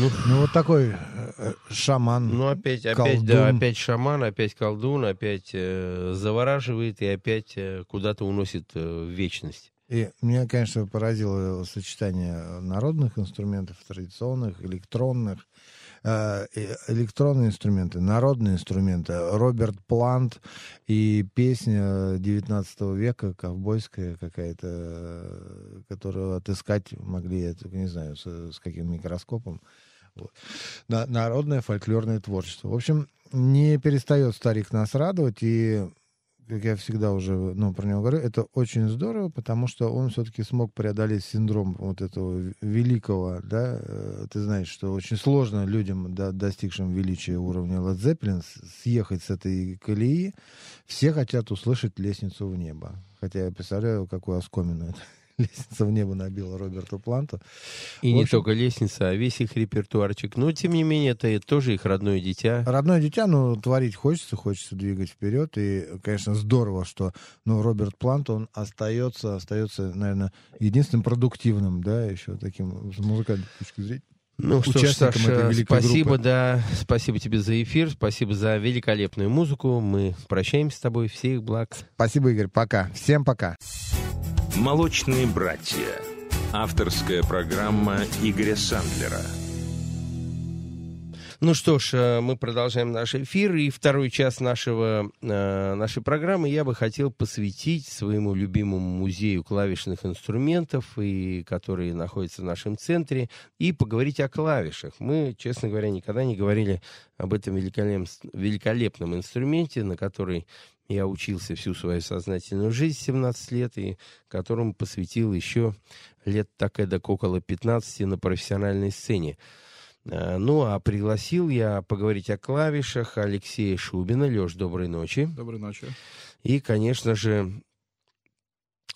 Ну, ну вот такой э, шаман. Ну опять, колдун. опять, да, опять шаман, опять колдун, опять э, завораживает и опять э, куда-то уносит э, в вечность. И меня, конечно, поразило сочетание народных инструментов, традиционных, электронных. Э, электронные инструменты, народные инструменты. Роберт Плант и песня 19 века, ковбойская какая-то, которую отыскать могли, я не знаю, с, с каким микроскопом. Вот. На- народное фольклорное творчество. В общем, не перестает старик нас радовать, и как я всегда уже ну, про него говорю, это очень здорово, потому что он все-таки смог преодолеть синдром вот этого великого, да, э, ты знаешь, что очень сложно людям, да, достигшим величия уровня Led Zeppelin, съехать с этой колеи. Все хотят услышать лестницу в небо. Хотя я представляю, какую оскомину это [laughs] лестница в небо набила Роберту Планту. И В не общем- только лестница, а весь их репертуарчик. Но, тем не менее, это тоже их родное дитя. Родное дитя, ну, творить хочется, хочется двигать вперед. И, конечно, здорово, что, ну, Роберт Плант, он остается, остается, наверное, единственным продуктивным, да, еще таким с музыкальной точки зрения. Ну что ж, Саша, спасибо, группы. да, спасибо тебе за эфир, спасибо за великолепную музыку. Мы прощаемся с тобой. Всех благ. Спасибо, Игорь, пока. Всем пока. «Молочные братья». Авторская программа Игоря Сандлера. Ну что ж, э, мы продолжаем наш эфир, и второй час нашего, э, нашей программы я бы хотел посвятить своему любимому музею клавишных инструментов, и, который находится в нашем центре, и поговорить о клавишах. Мы, честно говоря, никогда не говорили об этом великолеп- великолепном инструменте, на который я учился всю свою сознательную жизнь, 17 лет, и которому посвятил еще лет так эдак около 15 на профессиональной сцене. Э, Ну, а пригласил я поговорить о клавишах Алексея Шубина. Леш, доброй ночи. Доброй ночи. И, конечно же,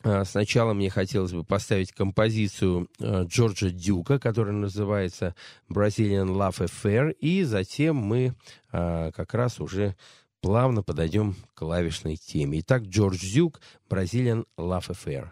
э, сначала мне хотелось бы поставить композицию э, Джорджа Дюка, которая называется Brazilian Love Affair, и затем мы как раз уже плавно подойдем к клавишной теме. Итак, Джордж Дюк, Brazilian Love Affair.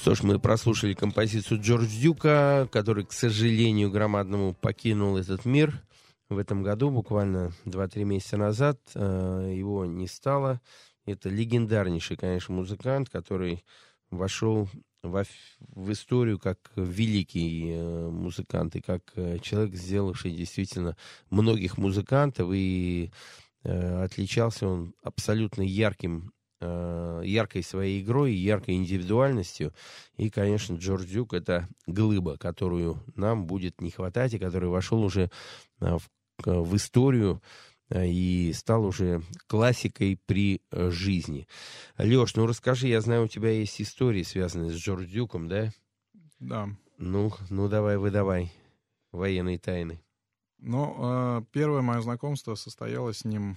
Что ж, мы прослушали композицию Джордж Дюка, который, к сожалению, громадному покинул этот мир в этом году, буквально 2-3 месяца назад. Э, Его не стало. Это легендарнейший, конечно, музыкант, который вошел во ф- в историю как великий э, музыкант и как э, человек, сделавший действительно многих музыкантов. И отличался он абсолютно ярким яркой своей игрой, яркой индивидуальностью. И, конечно, Джордж Дюк — это глыба, которую нам будет не хватать, и который вошел уже э, в, в историю э, и стал уже классикой при э, жизни. Леш, ну расскажи, я знаю, у тебя есть истории, связанные с Джордж Дюком, да? Да. Ну, ну давай, выдавай военные тайны. Ну, э, первое мое знакомство состоялось с ним.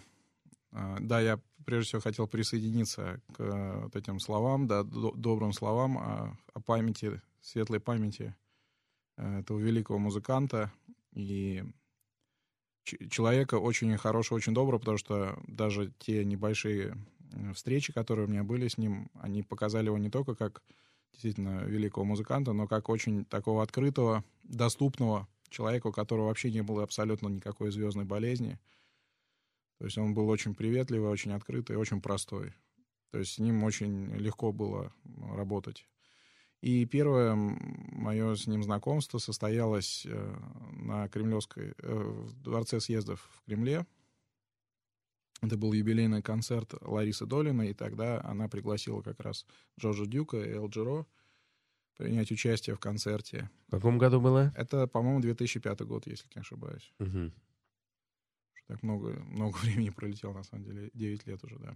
Э, Да, я прежде всего хотел присоединиться к э, вот этим словам, да, до- добрым словам о, о памяти, светлой памяти э, этого великого музыканта и человека очень хорошего, очень доброго, потому что даже те небольшие э, встречи, которые у меня были с ним, они показали его не только как действительно великого музыканта, но как очень такого открытого, доступного человека, у которого вообще не было абсолютно никакой звездной болезни. То есть он был очень приветливый, очень открытый, очень простой. То есть с ним очень легко было работать. И первое мое с ним знакомство состоялось э, на Кремлевской, э, в Дворце съездов в Кремле. Это был юбилейный концерт Ларисы Долиной, и тогда она пригласила как раз Джорджа Дюка и Эл Джеро принять участие в концерте. В каком году было? Это, по-моему, 2005 год, если не ошибаюсь. Мгм. Так много, много [laughs] времени пролетело, на самом деле. 9 лет уже, да.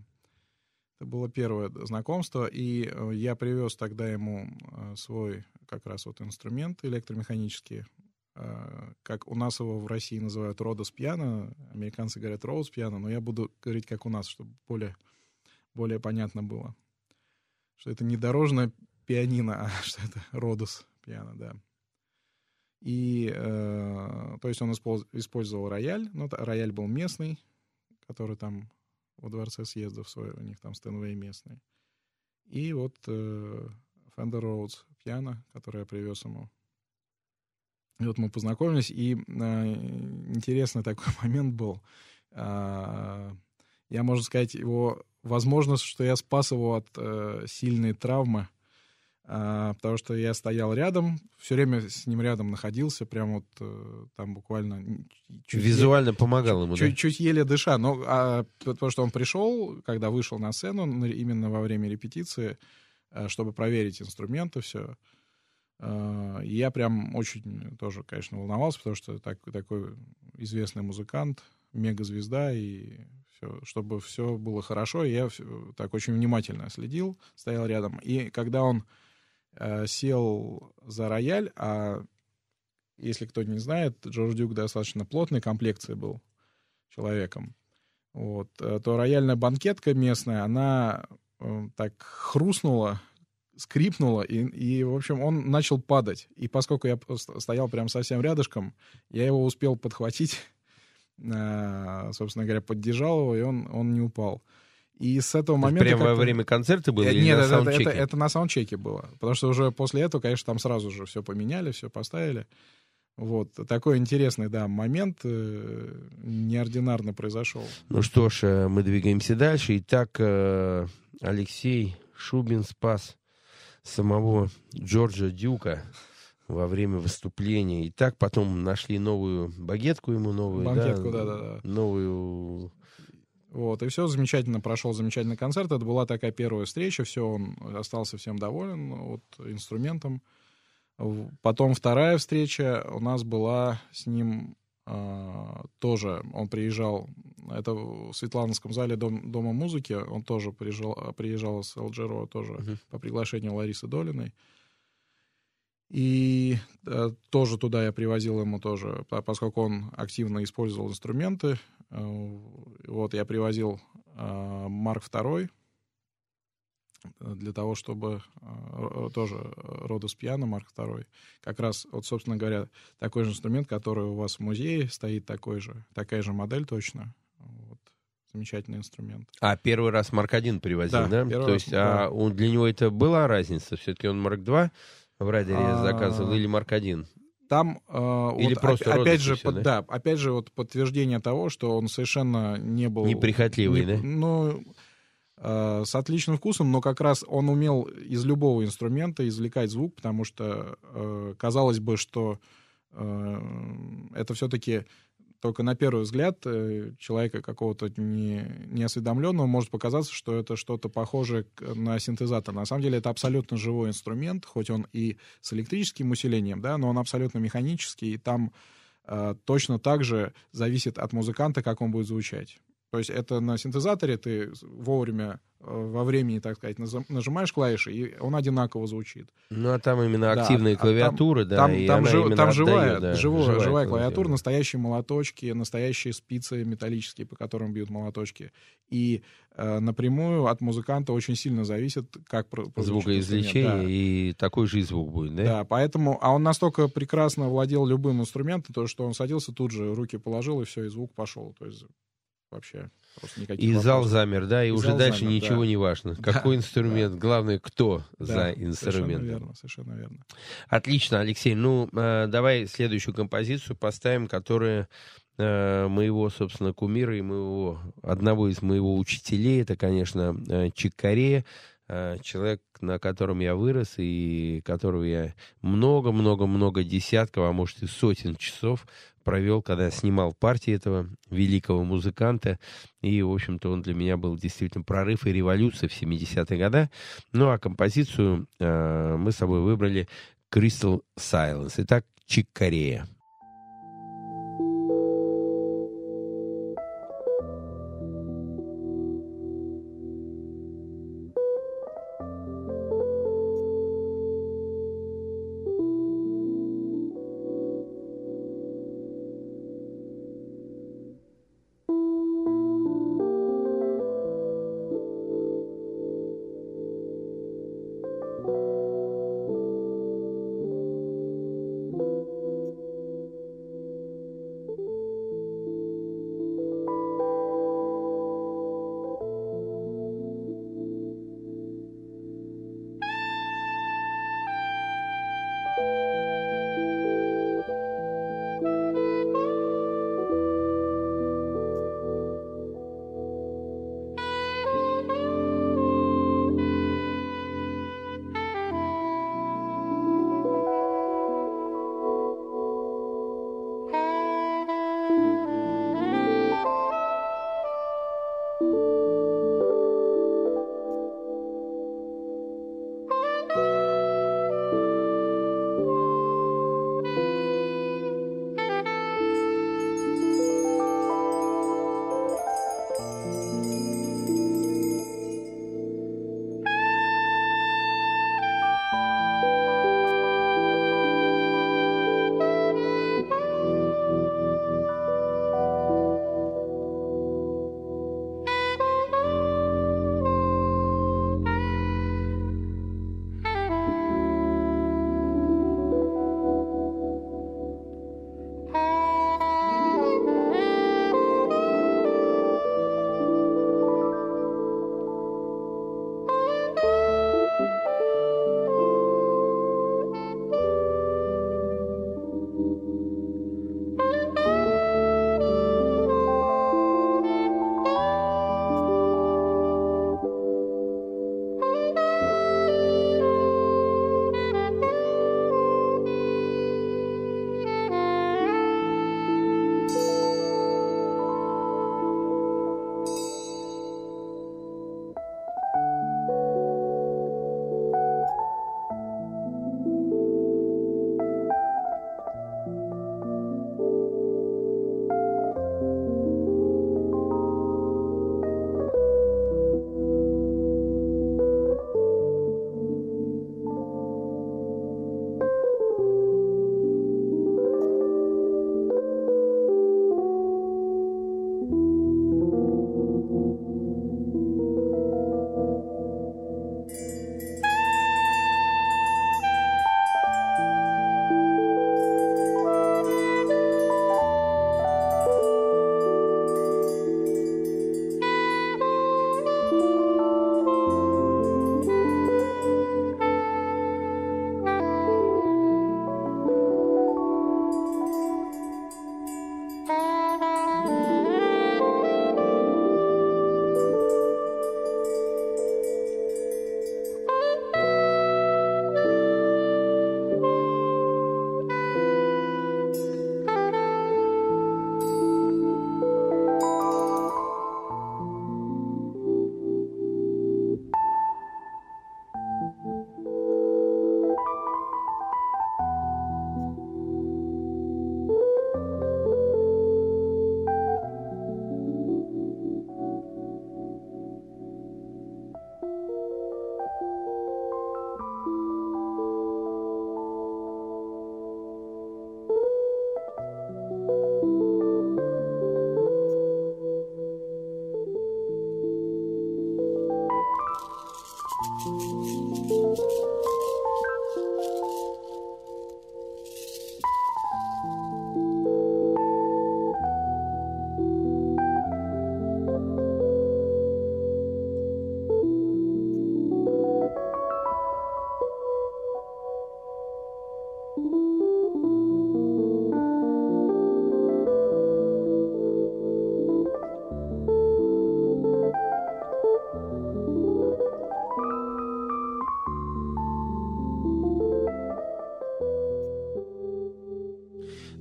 Это было первое знакомство, и э, я привез тогда ему э, свой как раз вот инструмент электромеханический, э, как у нас его в России называют Родос пиано, американцы говорят Роуз пиано, но я буду говорить как у нас, чтобы более, более понятно было. Что это не дорожное пианино, [laughs] а что это Родос пиано, да. И, э, то есть он использ- использовал рояль, но та- рояль был местный, который там во дворце съездов свой, у них там Стэнвей местный. И вот э, Fender Rhodes пиано, которое я привез ему. И вот мы познакомились, и э, интересный такой [laughs] момент был. А, я, можно сказать, его возможность, что я спас его от э, сильной травмы, потому что я стоял рядом, все время с ним рядом находился, прям вот э, там буквально чуть Визуально помогал ему, да? чуть, чуть еле дыша. Но а, потому что он пришел, когда вышел на сцену, именно во время репетиции, э, чтобы проверить инструменты, все. И я прям очень тоже, конечно, волновался, потому что так, такой известный музыкант, мегазвезда, и все, чтобы все было хорошо. Я так очень внимательно следил, стоял рядом. И когда он сел за рояль, а если кто не знает, Джордж Дюк достаточно плотной комплекции был человеком. Вот, э, то рояльная банкетка местная, она э, так хрустнула, скрипнула, и, и, в общем, он начал падать. И поскольку я стоял прям совсем рядышком, я его успел подхватить, [laughs] э, собственно говоря, поддержал его, и он, он не упал. И с этого Это момента... Прямо во время концерта было Э, или Нет, на это, это- саундчеке? это- это на саундчеке было. Потому что уже после этого, конечно, там сразу же все поменяли, все поставили. Вот, такой интересный, да, момент э, неординарно произошел. Ну что ж, э, мы двигаемся дальше. Итак, э, Алексей Шубин спас самого Джорджа Дюка во время выступления. И так потом нашли новую багетку ему, новую, Банкетку, да-да-да. новую... Вот, и все замечательно, прошел замечательный концерт. Это была такая первая встреча, все, он остался всем доволен вот, инструментом. Потом вторая встреча у нас была с ним а, тоже. Он приезжал, это в Светлановском зале Дом- Дома музыки, он тоже приезжал, приезжал с Алджеро тоже Мгм. по приглашению Ларисы Долиной. И э, тоже туда я привозил ему тоже, по- поскольку он активно использовал инструменты. Э, вот я привозил э, Марк II для того, чтобы э, тоже Родос пиано Марк II. Как раз, вот, собственно говоря, такой же инструмент, который у вас в музее стоит, такой же, такая же модель точно. Вот. Замечательный инструмент. А, первый раз Марк 1 привозил, Да, да? То раз, есть, да. а он- для него это была разница? Все-таки он Марк 2 в райдере А, заказывал или Марк 1? Там э, Или вот просто опять же, всё, под- да? да, опять же вот подтверждение того, что он совершенно не был Неприхотливый, не- да? Ну э, с отличным вкусом, но как раз он умел из любого инструмента извлекать звук, потому что э, казалось бы, что э, это все-таки только на первый взгляд э, человека какого-то не, неосведомленного может показаться, что это что-то похожее на синтезатор. На самом деле это абсолютно живой инструмент, хоть он и с электрическим усилением, да, но он абсолютно механический, и там э, точно так же зависит от музыканта, как он будет звучать. То есть это на синтезаторе ты вовремя э, во времени, так сказать, нажимаешь клавиши, и он одинаково звучит. Ну, а там именно Да, активные а там- клавиатуры, да, там, и там, она жив- там отдает, живая, да, живая, живая клавиатура, клавиатура. настоящие молоточки, настоящие спицы металлические, по которым бьют молоточки. И э, напрямую от музыканта очень сильно зависит, как Звукоизвлечение. Да. и такой же и звук будет, да? Да, поэтому, а он настолько прекрасно владел любым инструментом, то что он садился тут же, руки положил, и все, и звук пошел. То есть вообще просто никаких И зал вопросов. замер, да, и, И уже зал дальше замер, ничего да. не важно. Да, Какой инструмент, главное, кто Да, за Совершенно инструментом. верно, совершенно верно. Отлично, Алексей. Ну, э, давай следующую композицию поставим, которая э, моего, собственно, кумира и моего, одного из моего учителей, это, конечно, э, Чик Корея, э, человек, на котором я вырос и которого я много-много-много десятков, а может и сотен часов провел, когда снимал партии этого великого музыканта. И, в общем-то, он для меня был действительно прорыв и революция в 70-е годы. Ну, а композицию э, мы с собой выбрали Crystal Silence. Итак, Чик Корея.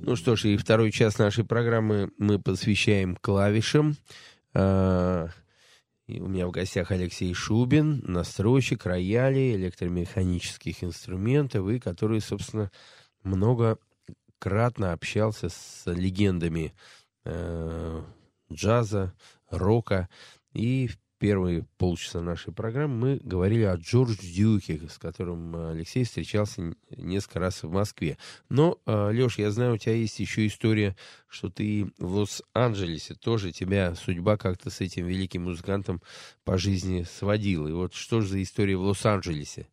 Ну что ж, и второй час нашей программы мы посвящаем клавишам. А, и у меня в гостях Алексей Шубин, настройщик роялей, электромеханических инструментов, и который, собственно, многократно общался с легендами э, джаза, рока. И в первые полчаса нашей программы мы говорили о Джордж Дьюке, с которым э, Алексей встречался несколько раз в Москве. Но, э, Леш, я знаю, у тебя есть еще история, что ты в Лос-Анджелесе тоже тебя судьба как-то с этим великим музыкантом по жизни сводила. И вот что же за история в Лос-Анджелесе?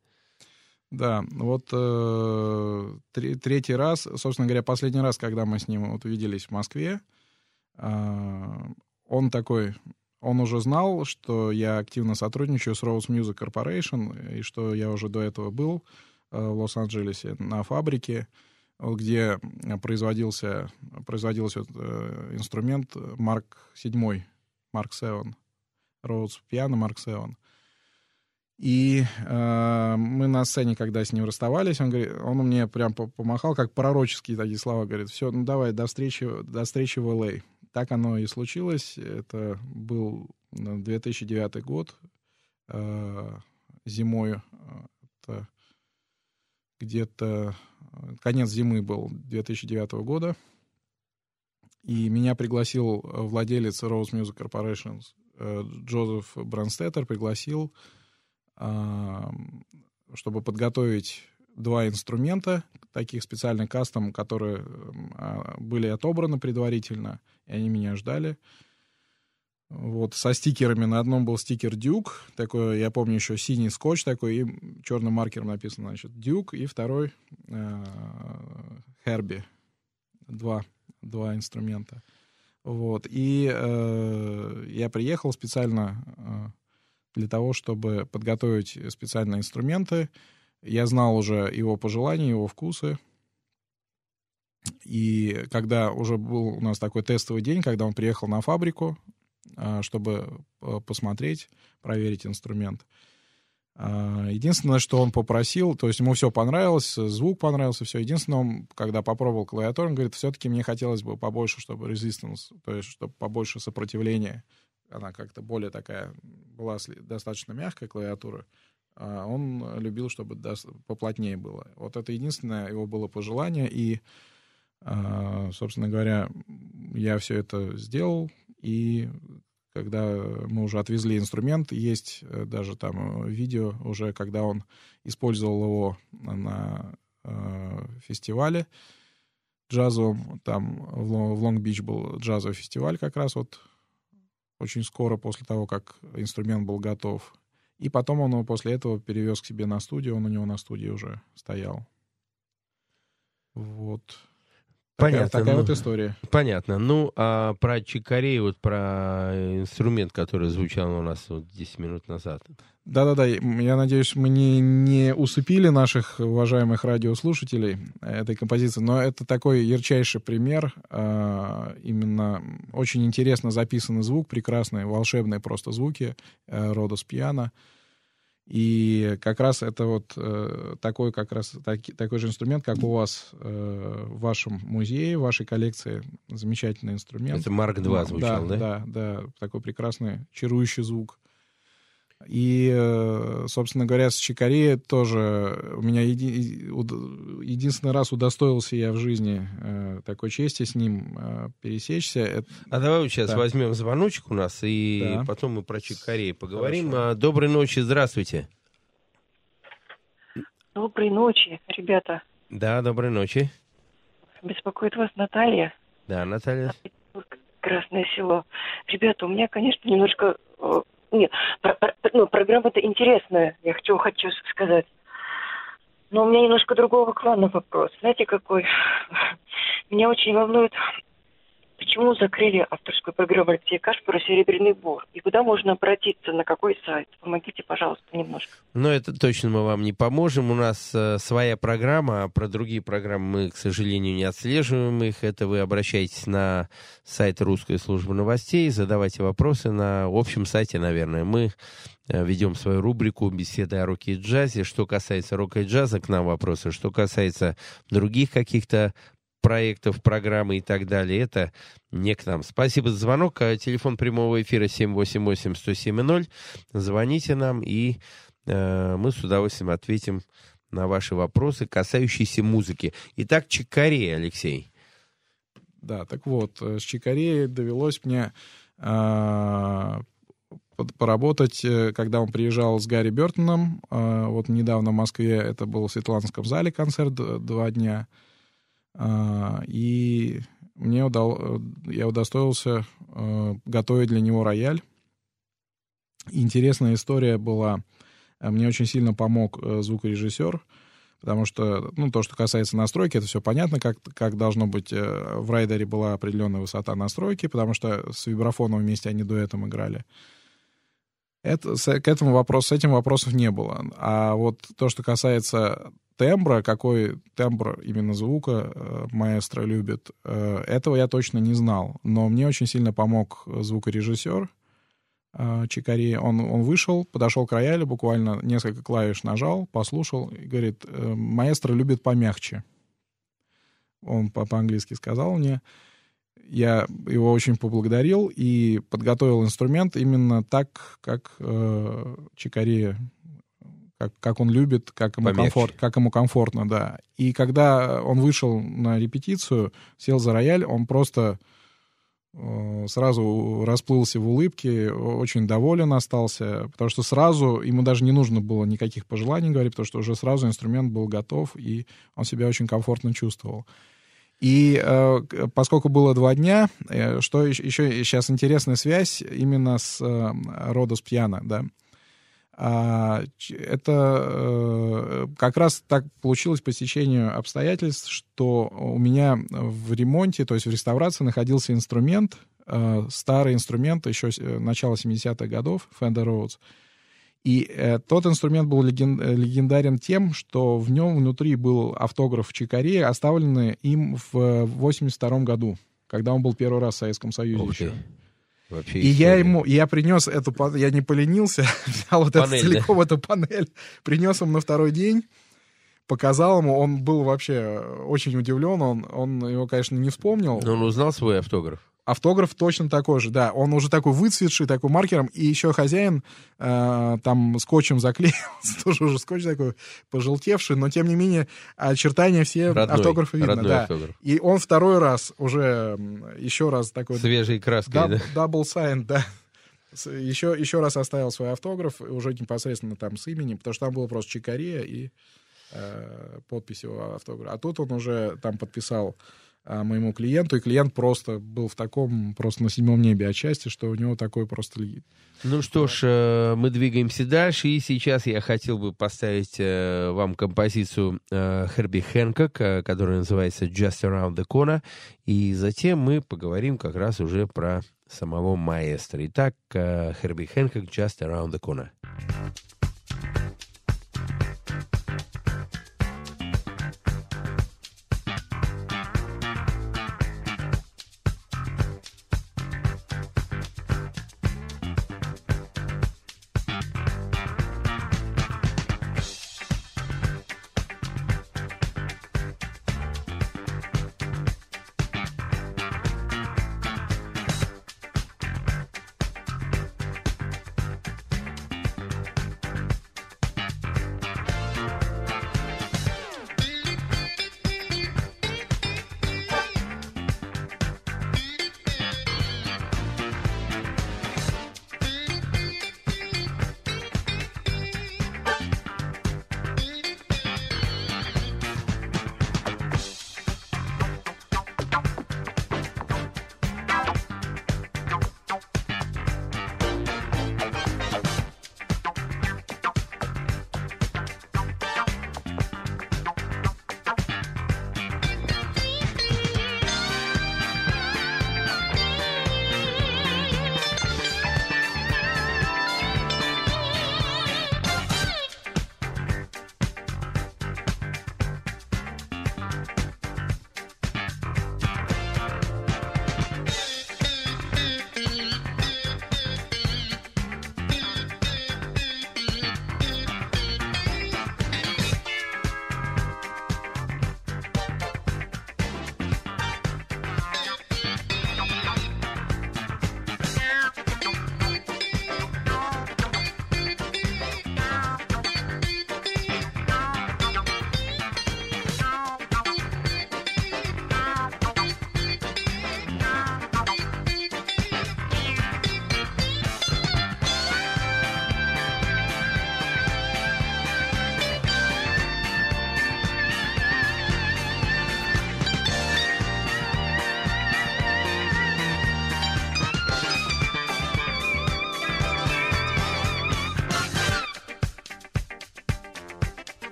Да, вот э, тре- третий раз, собственно говоря, последний раз, когда мы с ним вот увиделись в Москве, э, он такой, он уже знал, что я активно сотрудничаю с Rose Music Corporation, и что я уже до этого был э, в Лос-Анджелесе на фабрике, где производился, производился э, инструмент Марк 7, Марк 7, Rhodes Piano Mark 7. И э, мы на сцене, когда с ним расставались, он, говорит, он мне прям по- помахал, как пророческие такие слова, говорит, все, ну давай, до встречи, до встречи в Л.А. Так оно и случилось. Это был э, 2009 год, э, зимой, э, это где-то э, конец зимы был 2009 года. И меня пригласил владелец Rose Music Corporation э, Джозеф Бранстеттер, пригласил а, чтобы подготовить два инструмента, таких специальных кастом, которые м, а, были отобраны предварительно, и они меня ждали. Вот, со стикерами. На одном был стикер Дюк, такой, я помню, еще синий скотч такой, и черным маркером написано, значит, Дюк, и второй Херби. Два, два инструмента. Вот, и э, я приехал специально э, для того, чтобы подготовить специальные инструменты. Я знал уже его пожелания, его вкусы. И когда уже был у нас такой тестовый день, когда он приехал на фабрику, а, чтобы э, посмотреть, проверить инструмент. А, Единственное, что он попросил, то есть ему все понравилось, звук понравился, все. Единственное, он, когда попробовал клавиатуру, он говорит, все-таки мне хотелось бы побольше, чтобы resistance, то есть чтобы побольше сопротивления. Она как-то более такая, была достаточно мягкая клавиатура. А он любил, чтобы дос- поплотнее было. Вот это единственное его было пожелание. И, а, собственно говоря, я все это сделал. И когда мы уже отвезли инструмент, есть э, даже там э, видео уже, когда он использовал его на э, фестивале джазовом. Там в Лонг-Бич был джазовый фестиваль как раз вот очень скоро после того, как инструмент был готов. И потом он его после этого перевез к себе на студию, он у него на студии уже стоял. Вот. Понятно, Такая, такая ну. вот история. Понятно. Ну, а про чикарей, вот про инструмент, который звучал у нас вот 10 минут назад. Да-да-да, я надеюсь, мы не, не усыпили наших уважаемых радиослушателей этой композиции, но это такой ярчайший пример. а, Именно очень интересно записанный звук, прекрасные, волшебные просто звуки э, Родос пиано. И как раз это вот э, такой как раз таки- такой же инструмент, как у вас э, в вашем музее, в вашей коллекции. Замечательный инструмент. Это Марк 2 звучал, да? Да, да, такой прекрасный, чарующий звук. И, э, собственно говоря, с Чикари тоже у меня еди- единственный раз удостоился я в жизни э, такой чести с ним э, пересечься. А давай вот сейчас Да. возьмем звоночек у нас, и Да. потом мы про чикарей поговорим. Хорошо. А, Доброй ночи, здравствуйте. Доброй ночи, ребята. Да, доброй ночи. Беспокоит вас Наталья, Да, Наталья. Красное Село. Ребята, у меня, конечно, немножко... Нет, про- про- ну, программа-то интересная, я хочу, хочу сказать. Но у меня немножко другого клана вопрос. Знаете, какой? Меня очень волнует, почему закрыли авторскую программу Алексея Кашпара «Серебряный бор». И куда можно обратиться, на какой сайт? Помогите, пожалуйста, немножко. Но это точно мы вам не поможем. У нас э, своя программа, а про другие программы мы, к сожалению, не отслеживаем их. Это вы обращаетесь на сайт Русской службы новостей, задавайте вопросы на общем сайте, наверное. Мы э, ведем свою рубрику «Беседы о роке и джазе». Что касается рока и джаза, к нам вопросы. Что касается других каких-то проектов, программы и так далее, это не к нам. Спасибо за звонок. А, Телефон прямого эфира 788-107-0. Звоните нам, и э, мы с удовольствием ответим на ваши вопросы, касающиеся музыки. Итак, Чикарей, Алексей. Да, так вот, э, с Чикареей довелось мне под- поработать, э, когда он приезжал с Гарри Бертоном. А, Вот недавно в Москве это был в Светланском зале концерт два дня. А, И мне удал, я удостоился э, готовить для него рояль. Интересная история была. Э, Мне очень сильно помог э, звукорежиссер, потому что, ну, то, что касается настройки, это все понятно, как, как должно быть. э, В райдере была определенная высота настройки, потому что с вибрафоном вместе они дуэтом играли. Это, с, к этому вопрос, с этим вопросов не было. А вот то, что касается тембра, какой тембр именно звука э, маэстро любит, э, этого я точно не знал. Но мне очень сильно помог звукорежиссер э, Чикари. Он, он вышел, подошел к роялю, буквально несколько клавиш нажал, послушал и говорит, «Э, маэстро любит помягче. Он по- по-английски сказал мне. Я его очень поблагодарил и подготовил инструмент именно так, как э, Чикари, как, как он любит, как ему, Помягче. комфорт, как ему комфортно, да. И когда он вышел на репетицию, сел за рояль, он просто э, сразу расплылся в улыбке, очень доволен остался, потому что сразу ему даже не нужно было никаких пожеланий говорить, потому что уже сразу инструмент был готов, и он себя очень комфортно чувствовал. И э, поскольку было два дня, э, что еще, еще сейчас интересная связь именно с э, Родос Пьяно, да. А, это э, как раз так получилось по стечению обстоятельств, что у меня в ремонте, то есть в реставрации находился инструмент, э, старый инструмент еще э, начала 70-х годов, Fender Rhodes. И э, тот инструмент был леген- э, легендарен тем, что в нем внутри был автограф Чикареи, оставленный им в 82 году, когда он был первый раз в Советском Союзе Ух еще. ты. Вообще И я история. ему, я принес эту, я не поленился, [laughs] взял вот эту Панель, да? целиком эту панель, принес ему на второй день, показал ему, он был вообще очень удивлен, он, он его, конечно, не вспомнил. Но он узнал свой автограф. Автограф точно такой же, да. Он уже такой выцветший, такой маркером. И еще хозяин э, там скотчем заклеился. [laughs] Тоже уже скотч такой пожелтевший, но тем не менее очертания все Родной, автографа видно. родной да. автограф. И он второй раз уже еще раз такой Свежей краской, doub- да? double sign, да. Еще, еще раз оставил свой автограф, уже непосредственно там с именем, потому что там было просто Чик Кориа и э, подпись его автографа. А тут он уже там подписал моему клиенту, и клиент просто был в таком, просто на седьмом небе от счастья, что у него такой просто... ли- Ну что ж, э, мы двигаемся дальше, и сейчас я хотел бы поставить э, вам композицию э, Херби Хэнкок, которая называется Just Around the Corner, и затем мы поговорим как раз уже про самого маэстро. Итак, Херби Хэнкок Just Around the Corner.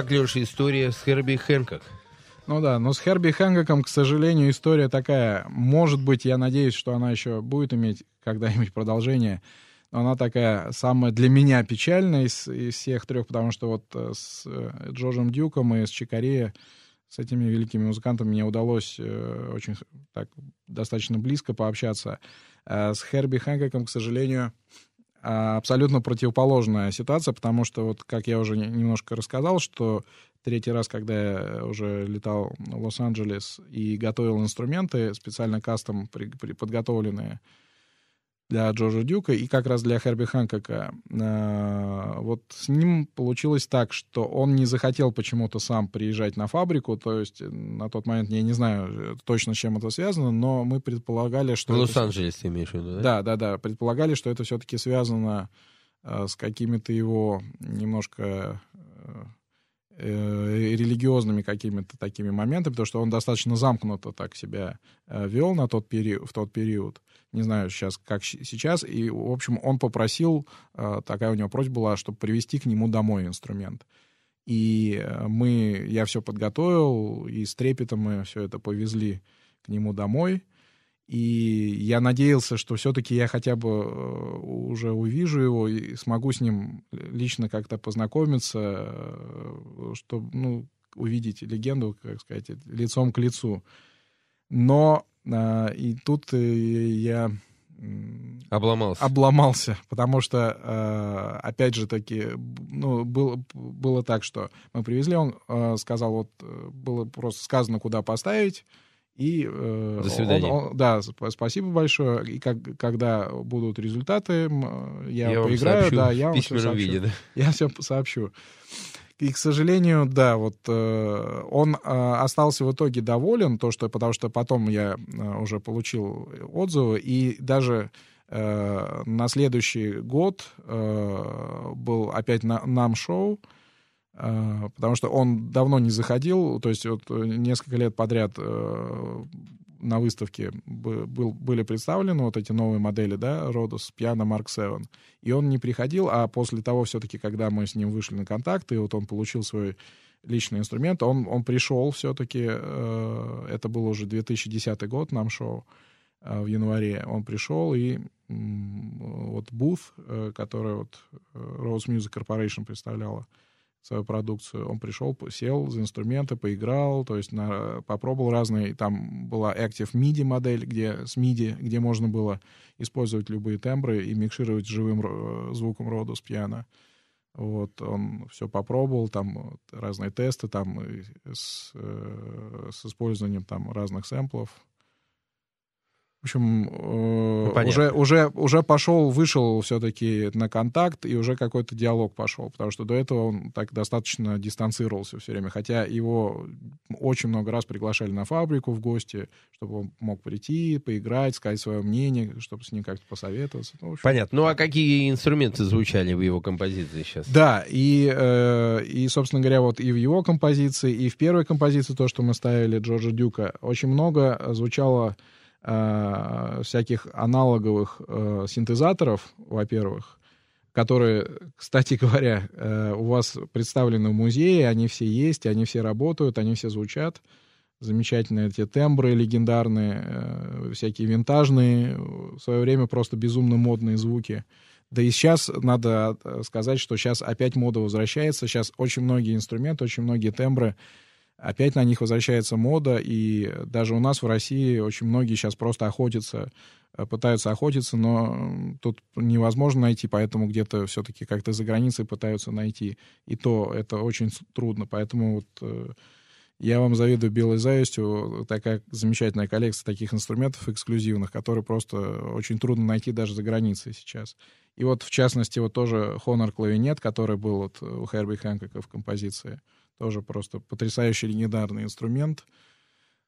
Итак, Леша, история с Херби Хэнкок. Ну да, но с Херби Хэнкоком, к сожалению, история такая. Может быть, я надеюсь, что она еще будет иметь когда-нибудь продолжение. Но она такая самая для меня печальная из, из всех трех, потому что вот э, с э, Джорджем Дюком и с Чикарея, с этими великими музыкантами мне удалось э, очень так достаточно близко пообщаться. А с Херби Хэнкоком, к сожалению, абсолютно противоположная ситуация, потому что, вот как я уже не- немножко рассказал, что третий раз, когда я уже летал в Лос-Анджелес и готовил инструменты, специально кастом при- при- подготовленные для Джорджа Дюка и как раз для Херби Хэнкока. А, Вот с ним получилось так, что он не захотел почему-то сам приезжать на фабрику, то есть на тот момент я не знаю э, точно, с чем это связано, но мы предполагали, В что... это Лос-Анджелес ты имеешь в виду, да? да, да, да. Предполагали, что это все-таки связано э, с какими-то его немножко э, религиозными какими-то такими моментами, потому что он достаточно замкнуто так себя э, вел на тот период, в тот период. Не знаю сейчас, как сейчас. И, в общем, он попросил, э, такая у него просьба была, чтобы привезти к нему домой инструмент. И э, мы, я все подготовил, и с трепетом мы все это повезли к нему домой. И я надеялся, что все-таки я хотя бы э, уже увижу его и смогу с ним лично как-то познакомиться, чтобы ну, увидеть легенду, как сказать, лицом к лицу. Но э, и тут э, я Обломался. обломался, потому что, э, опять же таки, ну, было, было так, что мы привезли, он э, сказал, вот, э, было просто сказано, куда поставить, и... э, До свидания. он- он- да, сп- спасибо большое, и как, когда будут результаты, я, Я поиграю, сообщу да, я вам письменном сообщу. виде, да? [laughs] Я все сообщу. И, к сожалению, да, вот э, он э, остался в итоге доволен, то, что, потому что потом я э, уже получил отзывы, и даже э, на следующий год э, был опять на, нам шоу, э, потому что он давно не заходил, то есть вот э, несколько лет подряд э, на выставке бы- был, были представлены вот эти новые модели, да, Rodus Piano Mark VII. И он не приходил, а после того все-таки, когда мы с ним вышли на контакт, и вот он получил свой личный инструмент, он, он пришел все-таки, э, это был уже 2010 год, нам шоу, э, в январе он пришел, и вот Booth, э, который вот э, Rose Music Corporation представляла, свою продукцию. Он пришел, сел за инструменты, поиграл, то есть на, попробовал разные. Там была Active MIDI модель, где с MIDI, где можно было использовать любые тембры и микшировать живым ро- звуком роду с пьяно. Вот, он все попробовал, там разные тесты, там с, э, с использованием там разных сэмплов. В общем, э, Ну, уже, уже, уже пошел, вышел все-таки на контакт, и уже какой-то диалог пошел, потому что до этого он так достаточно дистанцировался все время, хотя его очень много раз приглашали на фабрику в гости, чтобы он мог прийти, поиграть, сказать свое мнение, чтобы с ним как-то посоветоваться. Ну, общем, Понятно. Ну, а какие инструменты звучали в его композиции сейчас? да, и, э, и, собственно говоря, вот и в его композиции, и в первой композиции, то, что мы ставили Джорджа Дюка, очень много звучало э, всяких аналоговых э, синтезаторов, во-первых, которые, кстати говоря, э, у вас представлены в музее, они все есть, они все работают, они все звучат. Замечательные эти тембры легендарные, э, всякие винтажные, в свое время просто безумно модные звуки. Да и сейчас надо э, сказать, что сейчас опять мода возвращается. Сейчас очень многие инструменты, очень многие тембры, опять на них возвращается мода. И даже у нас в России очень многие сейчас просто охотятся, э, пытаются охотиться, но тут невозможно найти, поэтому где-то все-таки как-то за границей пытаются найти. И то это очень трудно. Поэтому вот э, я вам завидую белой завистью. Такая замечательная коллекция таких инструментов эксклюзивных, которые просто очень трудно найти даже за границей сейчас. И вот, в частности, вот тоже Honor клавинет, который был вот у Херби Хэнкока в композиции. Тоже просто потрясающий легендарный инструмент.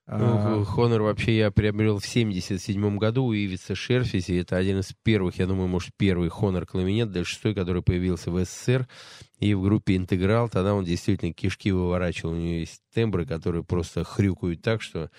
А, Хонор вообще я приобрел в 77 году у Ивица Шерфиси. Это один из первых, я думаю, может, первый Хонор клавинет, D6, который появился в СССР. И в группе «Интеграл» тогда он действительно кишки выворачивал. У него есть тембры, которые просто хрюкают так, что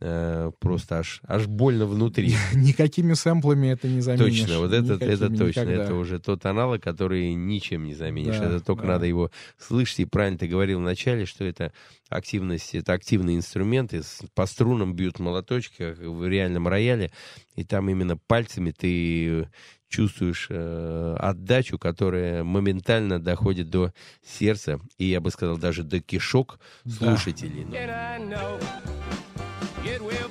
э, просто аж, аж больно внутри. [laughs] Никакими сэмплами это не заменишь. Точно, вот это, это Никакими точно. никогда. Это уже тот аналог, который ничем не заменишь. Да, это только да. надо его слышать. И правильно ты говорил вначале, что это активность, это активные инструменты. По струнам бьют молоточки, как в реальном рояле. И там именно пальцами ты чувствуешь э, отдачу, которая моментально доходит до сердца. И я бы сказал, даже до кишок слушателей. Ну, I know it will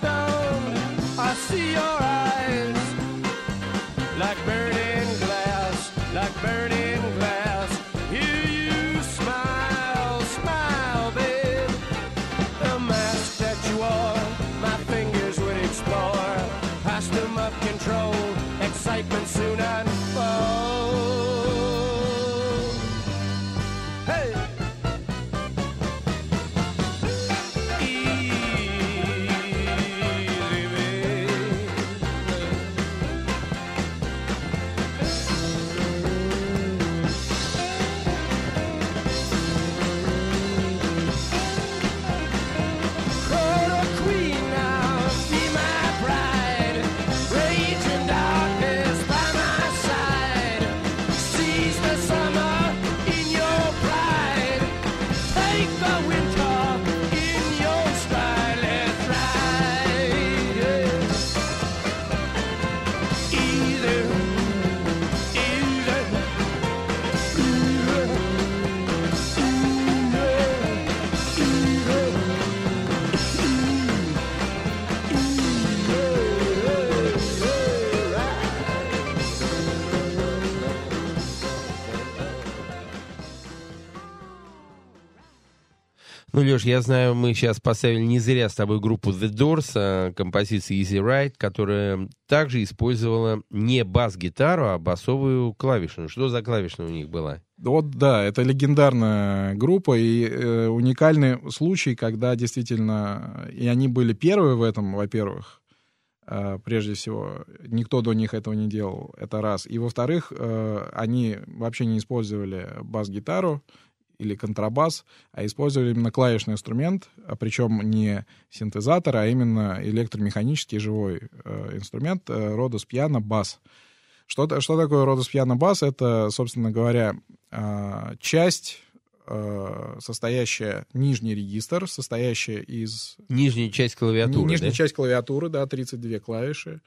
stone. I see your eyes, like burning glass, like burning glass. Hear you smile, smile, babe. The mask that you wore, my fingers would explore. Past Costume of control, excitement soon unfold. Леш, я знаю, мы сейчас поставили не зря с тобой группу The Doors, а, композиция Easy Ride, которая также использовала не бас-гитару, а басовую клавишную. Что за клавишная у них была? Вот да, это легендарная группа и э, уникальный случай, когда действительно и они были первые в этом, во-первых, э, прежде всего, никто до них этого не делал, это раз. И во-вторых, э, они вообще не использовали бас-гитару или контрабас, а использовали именно клавишный инструмент, а причем не синтезатор, а именно электромеханический живой э, инструмент э, Родос пиано бас. Что, что такое Родос пиано бас? Это, собственно говоря, а, часть, а, состоящая, нижний регистр, состоящая из... Нижняя часть клавиатуры, Нижняя да? часть клавиатуры, да, 32 клавиши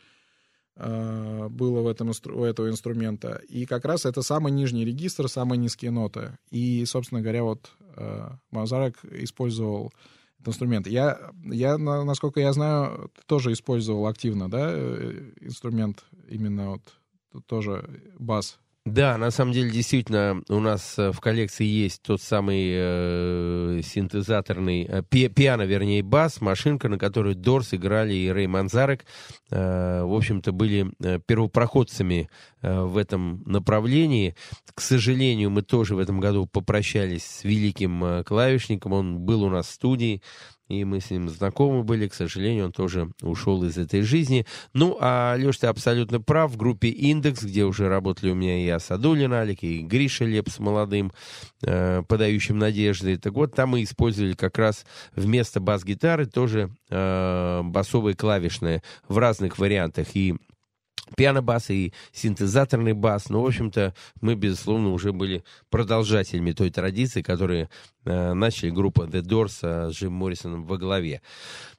было в этом у этого инструмента. И как раз это самый нижний регистр, самые низкие ноты. И, собственно говоря, вот а, Мазарек использовал этот инструмент. Я, я, на- насколько я знаю, тоже использовал активно, да, э, инструмент именно вот тоже бас. Да, на самом деле, действительно, у нас э, в коллекции есть тот самый э, синтезаторный, э, пи- пиано, вернее, бас, машинка, на которой Дорс играли и Рэй Манзарек. Э, в общем-то, были э, первопроходцами э, в этом направлении. К сожалению, мы тоже в этом году попрощались с великим э, клавишником. Он был у нас в студии, и мы с ним знакомы были. К сожалению, он тоже ушел из этой жизни. Ну, а, Леш, ты абсолютно прав. В группе «Индекс», где уже работали у меня и Асадулин Алик, и Гриша Леп с молодым, э, подающим надежды. Так вот, там мы использовали как раз вместо бас-гитары тоже э, басовые клавишные в разных вариантах. И пиано-бас и синтезаторный бас. Но, в общем-то, мы, безусловно, уже были продолжателями той традиции, которую э, начали группа The Doors э, с Джим Моррисоном во главе.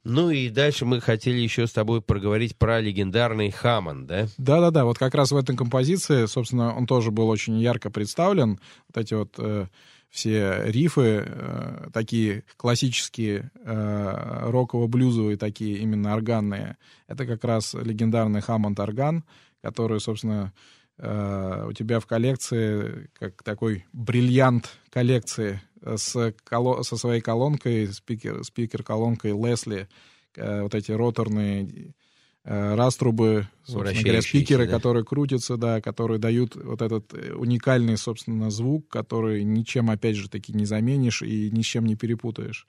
Ну и дальше мы хотели еще с тобой проговорить про легендарный Хаммонд, да? Да-да-да, вот как раз в этой композиции, собственно, он тоже был очень ярко представлен. Вот эти вот э, все рифы, э, такие классические, э, роково-блюзовые, такие именно органные. Это как раз легендарный Хаммонд орган, который, собственно, э, у тебя в коллекции, как такой бриллиант коллекции с коло- со своей колонкой, спикер, спикер-колонкой Лесли, э, вот эти роторные раструбы, собственно говоря, спикеры, да? которые крутятся, да, которые дают вот этот э, уникальный, собственно, звук, который ничем, опять же таки, не заменишь и ни с чем не перепутаешь.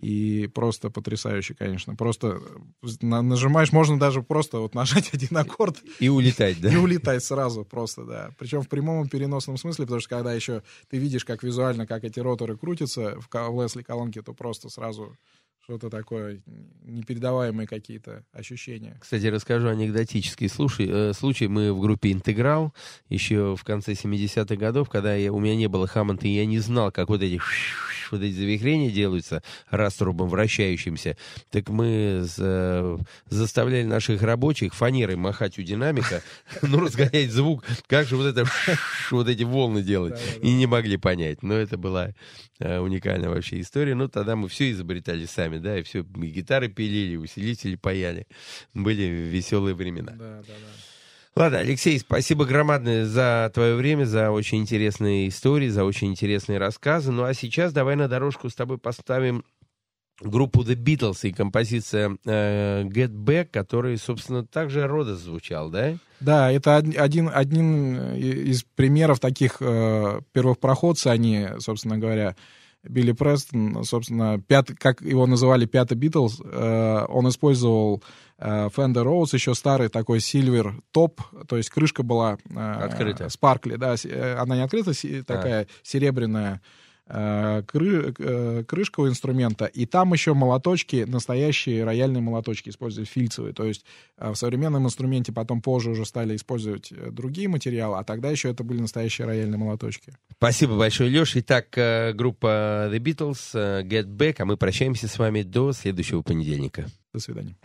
И просто потрясающе, конечно. Просто э, на- нажимаешь, можно даже просто вот нажать [laughs] один аккорд И улетать, да? и улетать сразу просто, да. Причем в прямом и переносном смысле, потому что когда еще ты видишь, как визуально, как эти роторы крутятся в Лесли колонке, то просто сразу что-то такое, непередаваемые какие-то ощущения. Кстати, расскажу анекдотический случай. Э, случай. Мы в группе «Интеграл» еще в конце 70-х годов, когда я, у меня не было Хаммонда, и я не знал, как вот эти вот эти завихрения делаются раструбом вращающимся, так мы э, заставляли наших рабочих фанерой махать у динамика, [laughs] ну, разгонять звук, как же вот это вот эти волны делать, и не могли понять. Но это была э, уникальная вообще история. Ну, тогда мы все изобретали сами, да, и все, и гитары пилили, усилители паяли. Были веселые времена. Да, да, да. Ладно, Алексей, спасибо громадное за твое время, за очень интересные истории, за очень интересные рассказы. Ну а сейчас давай на дорожку с тобой поставим группу The Beatles и композиция э, Get Back, который, собственно, также рода звучал, да? Да, это од- один, один из примеров таких э, первых проходцев, они, собственно говоря, Билли Престон, собственно, пят, как его называли, пятый Битлз, э, он использовал э, Fender Rhodes, еще старый такой Silver топ, то есть крышка была... э, Открыта. Спаркли, да, э, она не открыта, си- такая серебряная э, кры- э, крышка у инструмента, и там еще молоточки, настоящие рояльные молоточки используют фильцевые, то есть э, в современном инструменте потом позже уже стали использовать э, другие материалы, а тогда еще это были настоящие рояльные молоточки. Спасибо большое, Леш. Итак, э, группа The Beatles, э, Get Back, а мы прощаемся с вами до следующего понедельника. До свидания.